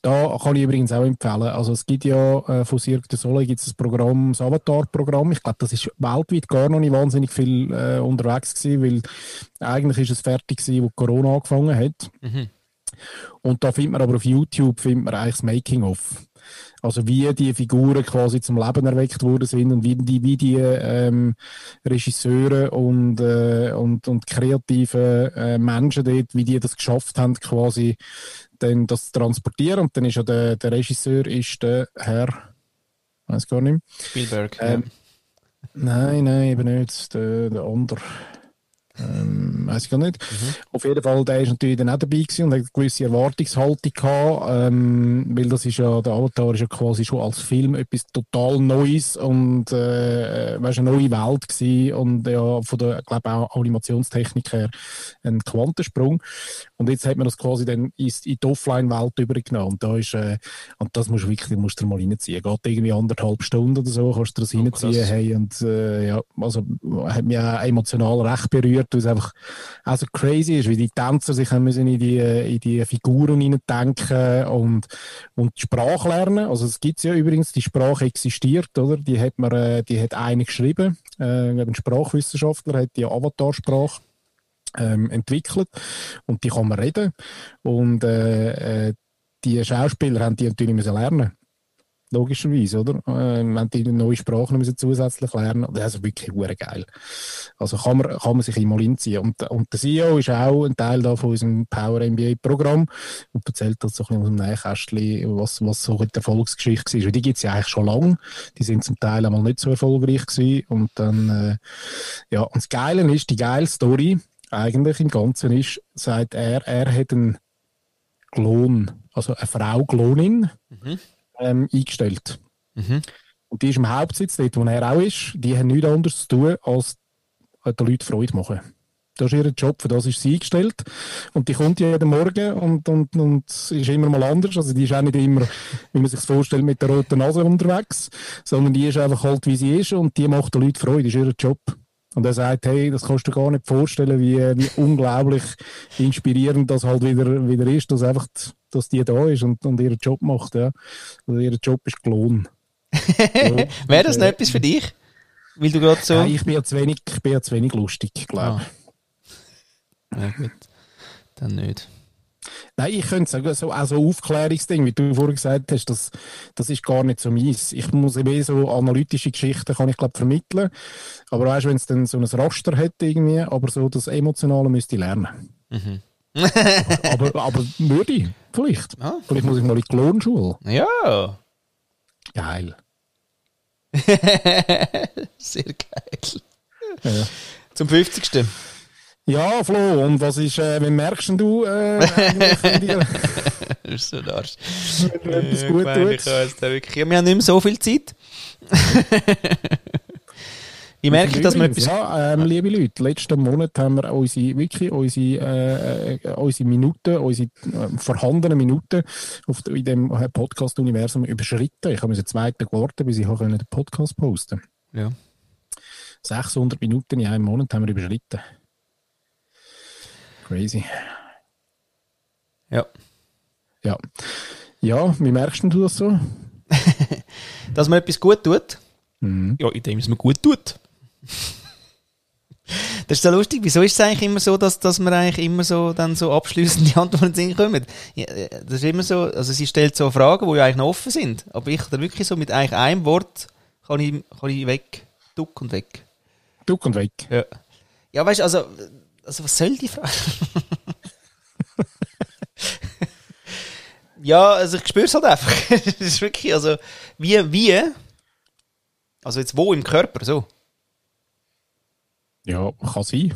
Da kann ich übrigens auch empfehlen. Also es gibt ja äh, von Cirque du Soleil gibt es das Programm, das Avatar-Programm. Ich glaube, das ist weltweit gar noch nicht wahnsinnig viel äh, unterwegs gewesen, weil eigentlich ist es fertig gewesen, wo Corona angefangen hat. Mhm. Und da findet man aber auf YouTube findet man eigentlich das Making-of. Also wie die Figuren quasi zum Leben erweckt worden sind und wie die, wie die ähm, Regisseure und, äh, und, und kreative äh, Menschen dort, wie die das geschafft haben, quasi dann das transportieren. Und dann ist ja der, der Regisseur ist der Herr, weiß gar nicht. Spielberg. Ähm, ja. Nein, nein, eben nicht. Der, der andere. Ähm, weiß ich gar nicht. Mhm. Auf jeden Fall, der ist natürlich dann auch dabei gewesen und hat eine gewisse Erwartungshaltung gehabt, ähm, weil das ist ja, der Avatar ist ja quasi schon als Film etwas total Neues und, äh, weißt, eine neue Welt gewesen und ja, von der, glaube auch Animationstechnik her ein Quantensprung. Und jetzt hat man das quasi dann in, in die Offline-Welt übergenommen und da ist, äh, und das musst du wirklich, musst du mal reinziehen. Geht irgendwie anderthalb Stunden oder so, kannst du das oh, reinziehen, hey, und, äh, ja, also, hat mich auch emotional recht berührt wird, weil es einfach auch so crazy ist, wie die Tänzer sich müssen in die, in die Figuren denken und, und die Sprache lernen. Also es gibt ja übrigens, die Sprache existiert, oder? Die hat man, äh, die hat eine geschrieben, äh, ein Sprachwissenschaftler hat die Avatarsprache ähm, entwickelt und die kann man reden und äh, äh die Schauspieler haben die natürlich müssen lernen logischerweise, oder? Äh, wenn die neue Sprachen müssen zusätzlich lernen, das ist wirklich sehr geil. Also kann man, kann man sich immer hinziehen. Und, und der CEO ist auch ein Teil da von unserem Power MBA Programm und erzählt das so ein bisschen aus dem Nähkästchen, was, was so die Erfolgsgeschichte war. Die gibt es ja eigentlich schon lange. Die sind zum Teil einmal nicht so erfolgreich gewesen. Und dann, äh, ja, und das Geile ist, die geile Story eigentlich im Ganzen ist, sagt er, er hat einen Klon, also eine Frau Klonin, mhm ähm, eingestellt. Mhm. Und die ist im Hauptsitz, dort wo er auch ist, die haben nichts anderes zu tun, als den Leuten Freude machen. Das ist ihr Job, für das ist sie eingestellt. Und die kommt jeden Morgen und, und, und ist immer mal anders. Also die ist auch nicht immer, wie man sich vorstellt, mit der roten Nase unterwegs, sondern die ist einfach halt, wie sie ist und die macht den Leuten Freude, das ist ihr Job. Und er sagt, hey, das kannst du dir gar nicht vorstellen, wie, wie unglaublich inspirierend das halt wieder, wieder ist, dass einfach, dass die da ist und, und ihren Job macht, ja. Also ihr Job ist gelohnt. Wäre das noch etwas für dich? Weil du gerade so... Ja, ich bin ja zu wenig, ich bin ja zu wenig lustig, glaube ich. Ah. Ja gut, dann nicht. Nein, ich könnte sagen, so, auch so Aufklärungsding, wie du vorhin gesagt hast, das, das ist gar nicht so meins. Ich muss eben so analytische Geschichten, kann ich glaube vermitteln. Aber weißt du, wenn es dann so ein Raster hätte irgendwie, aber so das Emotionale müsste ich lernen. Mhm. aber, aber, aber würde ich, vielleicht. Ah. Vielleicht muss ich mal in die Klonschule. Ja. Geil. Sehr geil. Ja. Zum 50. Ja, Flo, und was ist, äh, wie merkst du, äh, das ist so ein Arsch. Wenn du etwas gut. Wirklich, ja, wir haben nicht mehr so viel Zeit. ich merke, dass wir etwas... Ja, ähm, liebe Leute, letzten Monat haben wir unsere, wirklich unsere, äh, äh unsere Minuten, unsere äh, vorhandenen Minuten auf, in dem Podcast-Universum überschritten. Ich habe mir zwei Tage gewartet, bis ich den Podcast posten Ja. 600 Minuten in einem Monat haben wir überschritten. Crazy. Ja. Ja. Ja, wie merkst du das so? Dass man etwas gut tut? Mhm. Ja, indem es mir gut tut. Das ist so lustig. Wieso ist es eigentlich immer so, dass, dass man eigentlich immer so dann so abschließende Antworten kommen? Ja, das ist immer so, also sie stellt so Fragen, die ja eigentlich noch offen sind. Aber ich da wirklich so mit eigentlich einem Wort kann ich, kann ich weg. Duck und weg. Duck und weg. Ja. Ja, weißt du, also also was soll die Frage? ja, also ich spüre es halt einfach. das ist wirklich, also wie, wie, also jetzt wo im Körper, so? Ja, kann sein.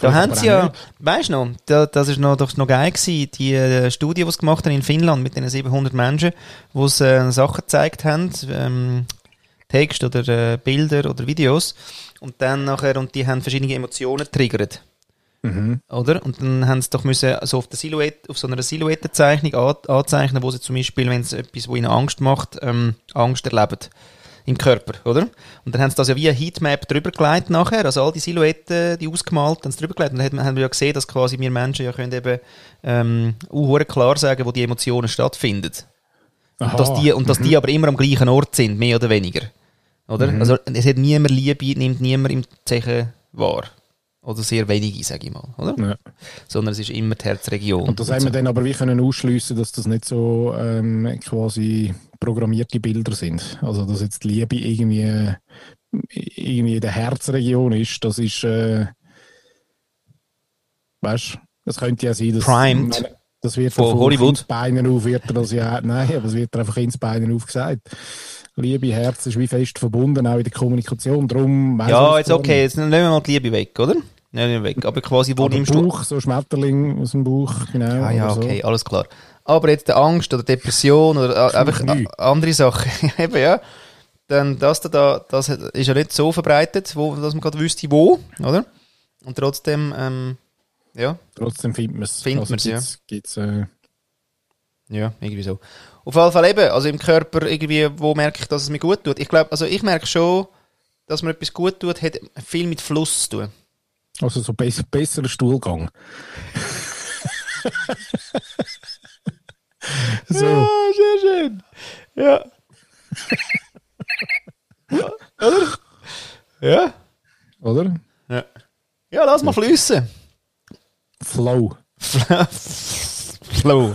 Da haben sie ja, weißt du noch, da, das ist noch, doch noch geil gewesen, die äh, Studie, die sie gemacht haben in Finnland mit den 700 Menschen, wo sie äh, Sachen gezeigt haben, ähm, Text oder äh, Bilder oder Videos. Und dann nachher, und die haben verschiedene Emotionen triggert. Mhm. Oder? Und dann haben sie doch müssen, also auf, der Silhouette, auf so einer Silhouettenzeichnung an, anzeichnen, wo sie zum Beispiel, wenn es etwas, wo ihnen Angst macht, ähm, Angst erleben. Im Körper, oder? Und dann haben sie das ja wie ein Heatmap drüber gelegt nachher, also all die Silhouetten, die ausgemalt, haben sie drüber gelegt. Und dann haben wir ja gesehen, dass quasi wir Menschen ja können eben, ähm, auch klar sagen, wo die Emotionen stattfinden. Und dass, die, und dass mhm. die aber immer am gleichen Ort sind, mehr oder weniger. Oder? Mhm. Also es hat niemand Liebe, nimmt niemand im Zeichen wahr. Oder sehr wenige, sage ich mal, oder? Ja. Sondern es ist immer die Herzregion. Und das haben wir dann aber wie können ausschliessen, dass das nicht so ähm, quasi programmierte Bilder sind. Also dass jetzt die Liebe irgendwie, irgendwie in der Herzregion ist, das ist, äh, weißt, das könnte ja sein, dass Primed. das wird von Hollywood. Beinen auf wird das ja, nein, aber es wird einfach ins Beinen aufgesagt. Liebe, Herz ist wie fest verbunden, auch in der Kommunikation. Darum ja, jetzt okay, jetzt nehmen wir mal die Liebe weg, oder? Nehmen wir weg. Aber quasi, wo aber nimmst Bauch, du... so Schmetterling aus dem Bauch, genau. Ah, ja, okay, so. alles klar. Aber jetzt die Angst oder Depression oder einfach andere Sachen, eben, ja. Dann das da, das ist ja nicht so verbreitet, wo, dass man gerade wüsste, wo, oder? Und trotzdem, ähm, ja. Trotzdem findet man es. Findet also man es, ja. Gibt's, äh... Ja, irgendwie so. Auf jeden Fall eben, also im Körper irgendwie, wo merke ich, dass es mir gut tut. Ich glaube, also ich merke schon, dass mir etwas gut tut, hat viel mit Fluss zu tun. Also so besser, besserer Stuhlgang. so. Ja, sehr schön. Ja. ja. Oder? Ja. Oder? Ja. Ja, lass mal fließen. Flow. Flow.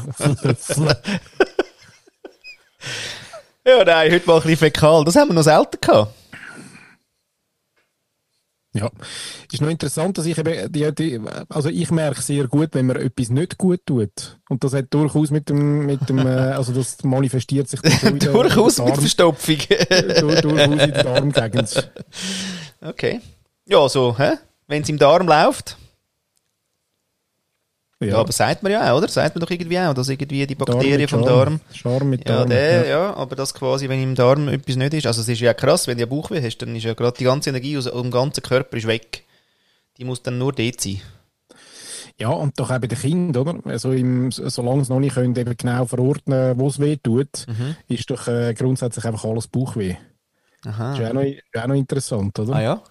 ja, nein, heute mal ein bisschen fäkal. Das haben wir noch selten gehabt. Ja, ist noch interessant, dass ich eben, die, die, also ich merke sehr gut, wenn man etwas nicht gut tut. Und das hat durchaus mit dem, mit dem, äh, also das manifestiert sich dann Durchaus mit Verstopfung. durch, durchaus in der Darmgegend. Okay. Ja, so, hä? Wenn es im Darm läuft. Ja. ja. aber sagt man ja auch, oder? Sagt man doch irgendwie auch, dass irgendwie die Bakterien vom Darm. Charme mit Darm. Ja, der, ja. ja. aber das quasi, wenn im Darm etwas nicht ist. Also, es ist ja krass, wenn du Bauchweh hast, dann ist ja gerade die ganze Energie aus dem ganzen Körper ist weg. Die muss dann nur dort sein. Ja, und doch auch bei den Kindern, oder? Also im, solange sie noch nicht können, eben genau verordnen, wo es weh tut, mhm. ist doch äh, grundsätzlich einfach alles Bauchweh. Aha. Das ist auch noch, ist auch noch interessant, oder? Ah ja?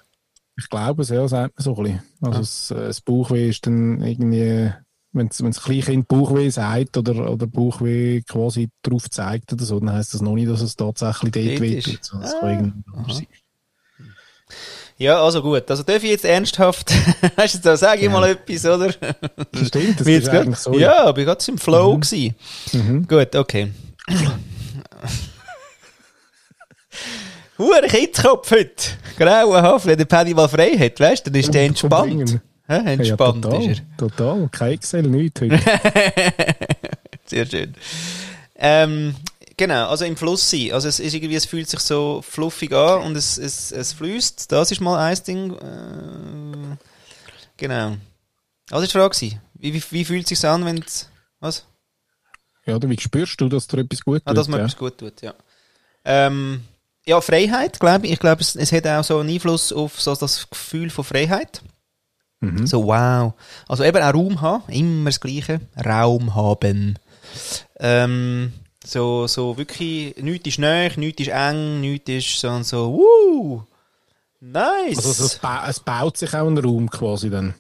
Ich glaube es, ja, sagt man so ein bisschen. Also ah. das, äh, das Bauchweh ist dann irgendwie wenn das Kleinkind Bauchweh sagt oder, oder Bauchweh quasi drauf zeigt oder so, dann heisst das noch nicht, dass es tatsächlich dort weh tut. Ah. Ja, also gut. Also darf ich jetzt ernsthaft, weißt du, da sage ich ja. mal etwas, oder? Stimmt, das ist eigentlich so. Ja, ich war gerade im Flow. Mhm. Mhm. Gut, okay. Hure Kitzkopf heute. Grauenhaft, wenn der Paddy mal frei hat, weißt du, dann ist der entspannt. Entspannt ja, total, ist er. Total, kein Excel, nichts heute. Sehr schön. Ähm, genau, also im Fluss sein. Also es, ist irgendwie, es fühlt sich so fluffig an und es, es, es fließt. Das ist mal ein Ding. Äh, genau. Was war die Frage? Wie, wie, wie fühlt es sich an, wenn es... Was? Ja, oder wie spürst du, dass dir etwas gut tut? Ah, dass mir ja. etwas gut tut, ja. Ähm, ja, Freiheit, glaube ich. Ich glaube, es, es hat auch so einen Einfluss auf so das Gefühl von Freiheit. Mhm. So, wow. Also eben auch Raum haben, immer das Gleiche. Raum haben. Ähm, so, so wirklich, nichts ist neu, nichts ist eng, nichts ist so, so, wuh, nice. Also es, es baut sich auch ein Raum quasi dann,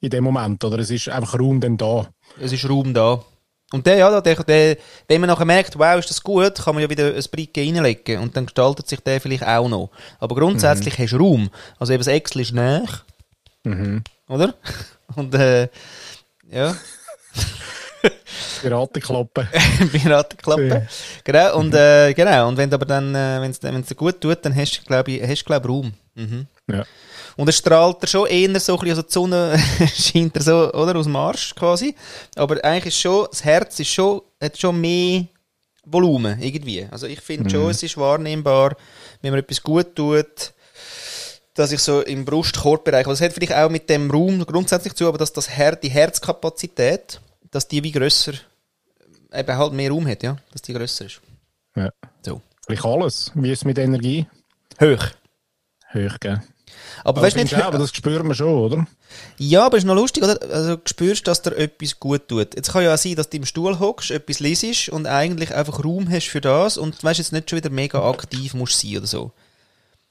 in dem Moment, oder es ist einfach Raum dann da? Es ist Raum da. Und der, ja, der, der, wenn man nachher merkt, wow, ist das gut, kann man ja wieder ein Bricke reinlegen und dann gestaltet sich der vielleicht auch noch. Aber grundsätzlich mhm. hast du Raum. Also eben das Excel ist näher. Mhm oder? Und äh, ja. Piratenklappe. Piratenklappe. Ja. Genau, und, äh, genau. Und wenn es aber dann, äh, wenn es dir gut tut, dann hast du, glaube ich, hast, glaub, Raum. Mhm. Ja. Und es strahlt er schon eher so ein bisschen, also die Sonne scheint er so, oder, aus dem Arsch quasi. Aber eigentlich ist schon, das Herz ist schon, hat schon mehr Volumen, irgendwie. Also ich finde mhm. schon, es ist wahrnehmbar, wenn man etwas gut tut, dass ich so im Brustkorbbereich, also es hat vielleicht auch mit dem Raum grundsätzlich zu, aber dass das Her die Herzkapazität, dass die wie grösser, eben halt mehr Raum hat, ja, dass die grösser ist. Ja. So. Vielleicht alles. Wie ist es mit Energie? Hoch. Hoch, gell? Aber, aber weißt nicht, aber das spüren wir schon, oder? Ja, aber es ist noch lustig, oder? Also, du spürst, dass dir etwas gut tut. Jetzt kann ja auch sein, dass du im Stuhl hockst, etwas lesest und eigentlich einfach Raum hast für das und weißt jetzt nicht schon wieder mega aktiv musst sein oder so.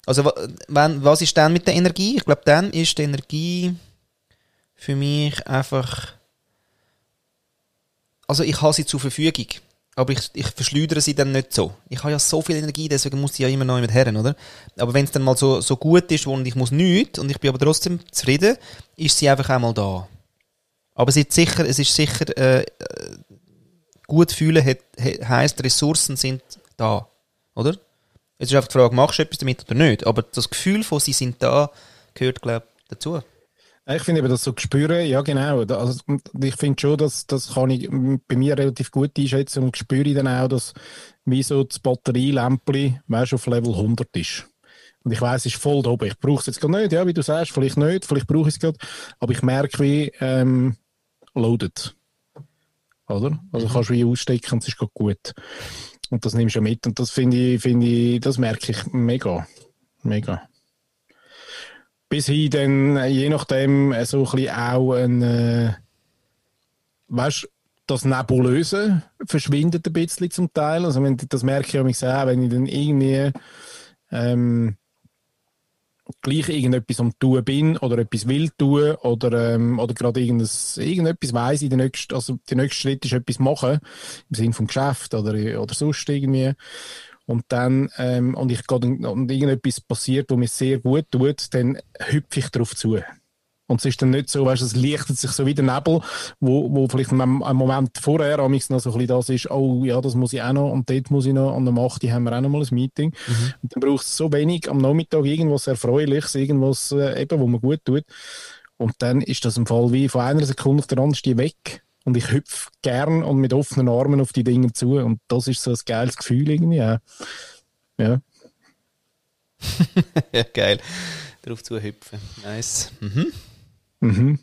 Also, wenn, was ist dann mit der Energie? Ich glaube, dann ist die Energie für mich einfach. Also, ich habe sie zur Verfügung. aber ich, ich verschleudere sie dann nicht so. Ich habe ja so viel Energie, deswegen muss ich ja immer noch mit Herren, oder? Aber wenn es dann mal so, so gut ist und ich muss nichts und ich bin aber trotzdem zufrieden, ist sie einfach einmal da. Aber es ist sicher, es ist sicher, äh, gut fühlen hat, heisst, Ressourcen sind da, oder? Es ist einfach die Frage, machst du etwas damit oder nicht? Aber das Gefühl von, sie sind da, gehört, glaube ich, dazu. Ich finde eben das so spüren, ja genau. Also, ich finde schon, dass das kann ich bei mir relativ gut einschätzen und spüre dann auch, dass wie so das Batterielämpchen, auf Level 100 ist. Und ich weiß, es ist voll da oben. Ich brauche es jetzt gar nicht, ja, wie du sagst, vielleicht nicht, vielleicht brauche ich es gerade. Aber ich merke, wie ähm, loaded. Oder? Also kannst du wie ausstecken und es ist gerade gut. Und das nimmst du mit. Und das finde ich, finde ich, das merke ich mega. Mega bis hin dann, äh, je nachdem, äh, so ein bisschen auch ein, äh, weißt, das Nebulöse verschwindet ein bisschen zum Teil. Also wenn, das merke ich auch, sehr, wenn ich dann irgendwie ähm, gleich irgendetwas am tun bin oder etwas will tun oder, ähm, oder gerade irgendetwas weiss, ich, der nächste, also der nächste Schritt ist etwas machen, im Sinne vom Geschäft oder, oder sonst irgendwie und dann ähm, und ich und irgendetwas passiert, wo mir sehr gut tut, dann hüpfe ich darauf zu. Und es ist dann nicht so, weißt, es lichtet sich so wie der Nebel, wo, wo vielleicht einen Moment vorher am noch so ein bisschen das ist, oh ja, das muss ich auch noch und dort muss ich noch, und am 8. haben wir auch noch mal ein Meeting. Mhm. Und dann braucht es so wenig am Nachmittag irgendwas Erfreuliches, irgendwas äh, eben, wo man gut tut. Und dann ist das im Fall wie von einer Sekunde auf der anderen weg. Und ich hüpfe gern und mit offenen Armen auf die Dinge zu. Und das ist so ein geiles Gefühl irgendwie. Ja. ja. ja, geil. Darauf zu hüpfen. Nice. Mhm. Mhm.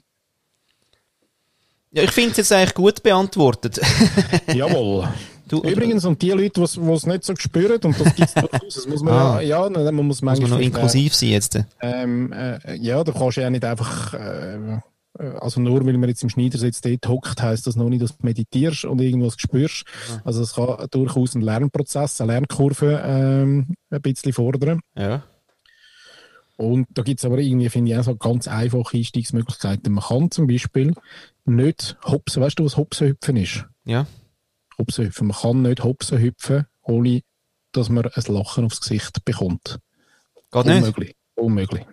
Ja, ich finde es jetzt eigentlich gut beantwortet. Jawohl. Du, Übrigens, und die Leute, die es nicht so spüren, und das gibt es durchaus, das muss man ah. ja, ja, man muss, muss man noch inklusiv sein jetzt. Ähm, äh, ja, da kannst du ja nicht einfach äh, äh, also nur weil man jetzt im Schneidersitz dort hockt, heisst das noch nicht, dass du meditierst und irgendwas spürst. Ja. Also es kann durchaus ein Lernprozess, eine Lernkurve ähm, ein bisschen fordern. Ja. Und da gibt es aber irgendwie, finde ich, auch so ganz einfache Einstiegsmöglichkeiten. Man kann zum Beispiel nicht hopsen. Weißt du, was Hopsen hüpfen ist? Ja. Hopsen hüpfen. Man kann nicht Hopsen hüpfen, ohne dass man ein Lachen aufs Gesicht bekommt. Geht nicht? Unmöglich. Unmöglich.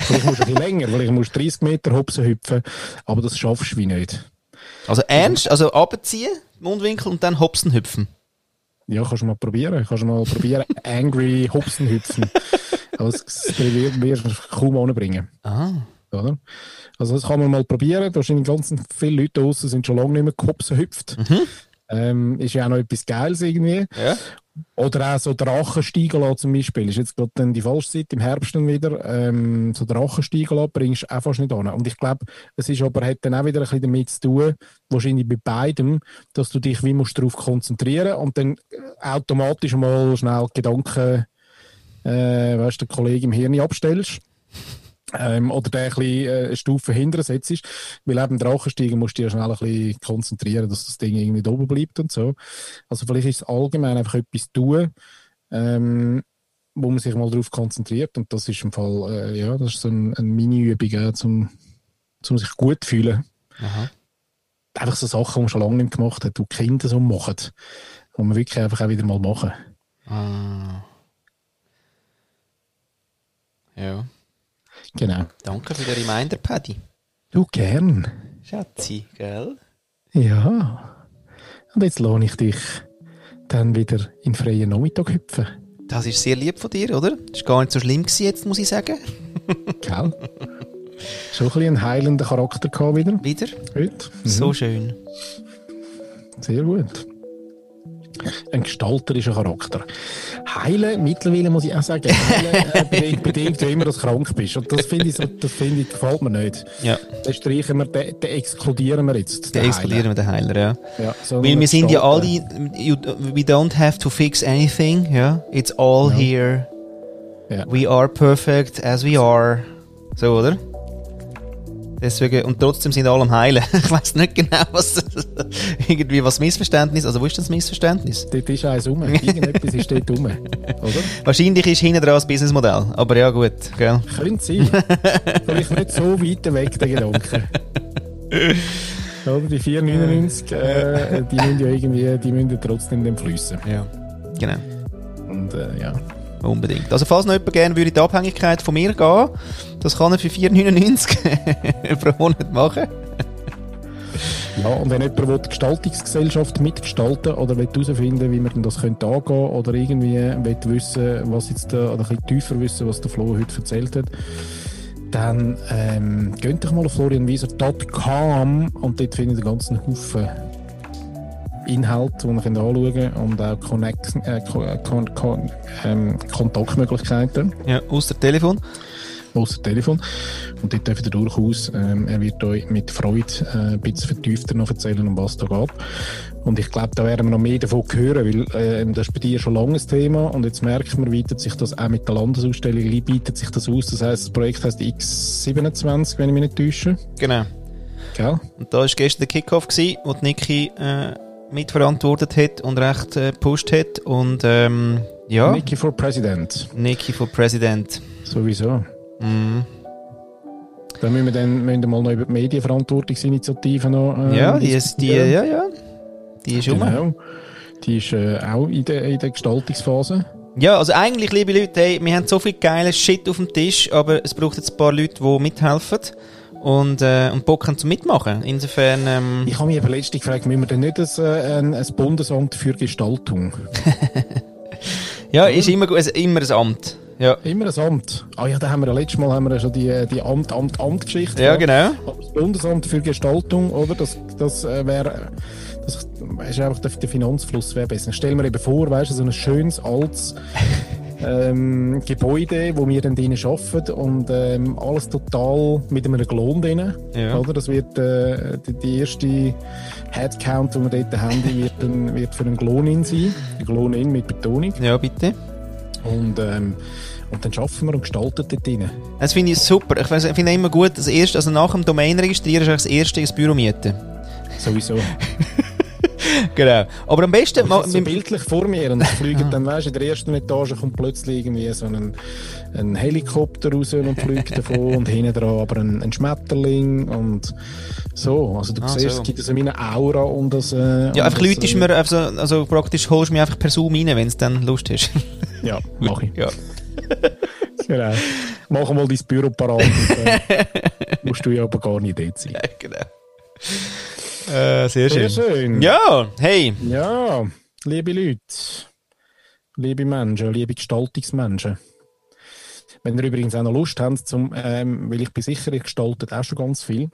Vielleicht musst du ein bisschen länger, vielleicht musst du 30 Meter hopsen hüpfen, aber das schaffst du wie nicht. Also ernst, also abziehen, Mundwinkel und dann hopsen hüpfen? Ja, kannst du mal probieren. Kannst du mal probieren, angry hopsen hüpfen. Das, wirst du kaum anbringen. Ah. Oder? Also das kann man mal probieren. Da sind ganz viele Leute draußen, sind schon lange nicht mehr gehopsen hüpft. Mhm. Ähm, ist ja auch noch etwas Geiles irgendwie. Ja. Oder auch so Drachen steigen lassen zum Beispiel. Ist jetzt gerade dann die falsche Zeit, im Herbst dann wieder. Ähm, so Drachen steigen lassen, bringst du auch fast nicht an. Und ich glaube, es ist aber, hat dann auch wieder ein bisschen damit zu tun, wahrscheinlich bei beidem, dass du dich wie musst darauf konzentrieren und dann automatisch mal schnell Gedanken, äh, weißt du, den Kollegen im Hirn abstellst ähm, oder der ein bisschen äh, eine Stufe hinter setzt. Weil eben Drachensteigen musst du dich ja schnell ein bisschen konzentrieren, dass das Ding irgendwie oben bleibt und so. Also vielleicht ist es allgemein einfach etwas tun, ähm, wo man sich mal darauf konzentriert und das ist im Fall, äh, ja, das ist so ein, eine Mini-Übung, äh, zum, zum sich gut fühlen. Aha. Einfach so Sachen, die man schon lange nicht gemacht hat, die Kinder so machen, die man wirklich einfach auch wieder mal machen. Ah. Ja. Genau. Danke für den Reminder, Paddy. Du gern. Schatzi, gell? Ja. Und jetzt lohne ich dich dann wieder in freien Nachmittag hüpfen. Das ist sehr lieb von dir, oder? Das war gar nicht so schlimm gewesen, jetzt, muss ich sagen. Gell? Schon ein bisschen einen heilenden Charakter gehabt wieder. Wieder? Heute. Mhm. So schön. Sehr gut ein gestalterischer Charakter. Heilen, mittlerweile muss ich auch sagen, heilen äh, bedingt, bedingt immer, du krank bist. Und das finde ich, so, das finde ich, gefällt mir nicht. Ja. Den streichen wir, den, den exkludieren wir jetzt. Den, den exkludieren wir den Heiler, ja. ja so Weil wir sind ja alle, you, we don't have to fix anything, ja. It's all ja. here. Ja. We are perfect as we are. So, oder? Deswegen, und trotzdem sind alle am Heilen. ich weiß nicht genau, was irgendwie was Missverständnis Also, wo ist das Missverständnis? Dort ist eins rum. Irgendetwas ist dort rum. Oder? Wahrscheinlich ist hinten dran das Businessmodell. Aber ja, gut. Gell? Könnte sein. Vielleicht nicht so weit weg, der Gedanke. Oder die 4,99, äh, die müssen ja irgendwie, die müssen trotzdem dem fließen. Ja, genau. Und äh, ja. Unbedingt. Also falls noch jemand gerne würde die Abhängigkeit von mir gehen, das kann er für 4,99 pro Monat machen. Ja, und wenn jemand will, die Gestaltungsgesellschaft mitgestalten oder will herausfinden, wie man das könnte angehen oder irgendwie will wissen, was jetzt da, oder ein bisschen tiefer wissen, was der Flo heute erzählt hat, dann ähm, geht doch mal auf florianwieser.com und dort findet ihr einen ganzen Haufen Inhalte, die ihr könnt anschauen könnt und auch Connect, äh, Kon Kon ähm, Kontaktmöglichkeiten. Ja, aus dem Telefon außer Telefon. Und dort dürft ihr durchaus, ähm, er wird euch mit Freude äh, ein bisschen vertiefter noch erzählen, um was da geht. Und ich glaube, da werden wir noch mehr davon hören, weil äh, das ist bei dir schon lange ein Thema und jetzt merkt man, bietet sich das auch mit der Landesausstellung, bietet sich das aus. Das heisst, das Projekt heißt X27, wenn ich mich nicht täusche. Genau. Gell? Und da war gestern der Kickoff, gewesen, wo die Niki äh, mitverantwortet hat und recht äh, gepusht hat. Und ähm, ja. Niki for President. Niki for President. Sowieso. Mhm. Dann müssen wir dann müssen wir mal noch über die Medienverantwortungsinitiative noch. Äh, ja, die ist, die, ja, ja. Die ist genau. Um. Die ist äh, auch in der, in der Gestaltungsphase. Ja, also eigentlich, liebe Leute, hey, wir haben so viel geiles Shit auf dem Tisch, aber es braucht jetzt ein paar Leute, die mithelfen und, äh, und Bock haben zum Mitmachen. Insofern. Ähm ich habe mich aber letztens gefragt, müssen wir denn nicht ein, äh, ein, ein Bundesamt für Gestaltung? ja, ist immer, also immer ein Amt. Ja. Immer ein Amt. Ah ja, da haben wir ja letztes Mal haben wir ja schon die, die Amt, Amt, Amt-Geschichte. Ja, genau. Das Bundesamt für Gestaltung, oder? Das, das äh, wäre, das ist einfach der, der Finanzfluss wäre besser. Stell mir eben vor, weißt du, so ein schönes, altes, ähm, Gebäude, wo wir dann drinnen arbeiten und ähm, alles total mit einem Lohn drin. Ja. Oder? Das wird äh, die, die erste Headcount, die wir dort haben, wird, dann, wird für einen Lohn sein. Lohn mit Betonung. Ja, bitte. Und ähm, und dann schaffen wir und gestalten dort drin. Das finde ich super. Ich finde immer gut, das erste, also nach dem Domain registrieren ist das erste ins Büro mieten. Sowieso. genau. Aber am besten... mal, so bildlich vor mir und fliegen dann, weißt du, in der ersten Etage kommt plötzlich irgendwie so ein, ein Helikopter raus und fliegt davon und hinten dran aber ein, ein Schmetterling und so. Also du ah, siehst, so. es gibt so eine Aura und das... Äh, ja, einfach Leute äh, mir, also, also praktisch holst du mich einfach per Zoom rein, wenn es dann Lust hast. ja, mach ich. Ja. genau. Mach mal dein Büro parat. musst du ja aber gar nicht dort sein. Ja, genau. Äh, sehr, sehr schön. schön. Ja, hey. Ja, liebe Leute, liebe Menschen, liebe Gestaltungsmenschen. Wenn ihr übrigens auch noch Lust habt, zum, ähm, weil ich bin sicher, ihr gestaltet auch schon ganz viel,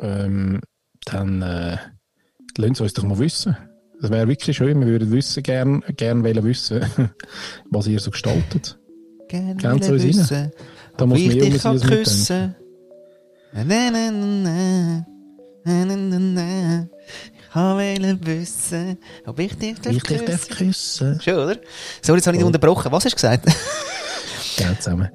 ähm, dann äh, lasst uns doch mal wissen. Das wäre wirklich schön. Wir würden wissen, gern, gern wissen, was ihr so gestaltet. Gerne Kennt uns wissen. Da muss ich dich küssen. Na, na, na, na, na, na, na. Ich wollte wissen, ob ich dich darf ich küssen. Darf küssen. Schön, oder? So, jetzt habe ich dich unterbrochen. Was hast du gesagt? Gell zusammen.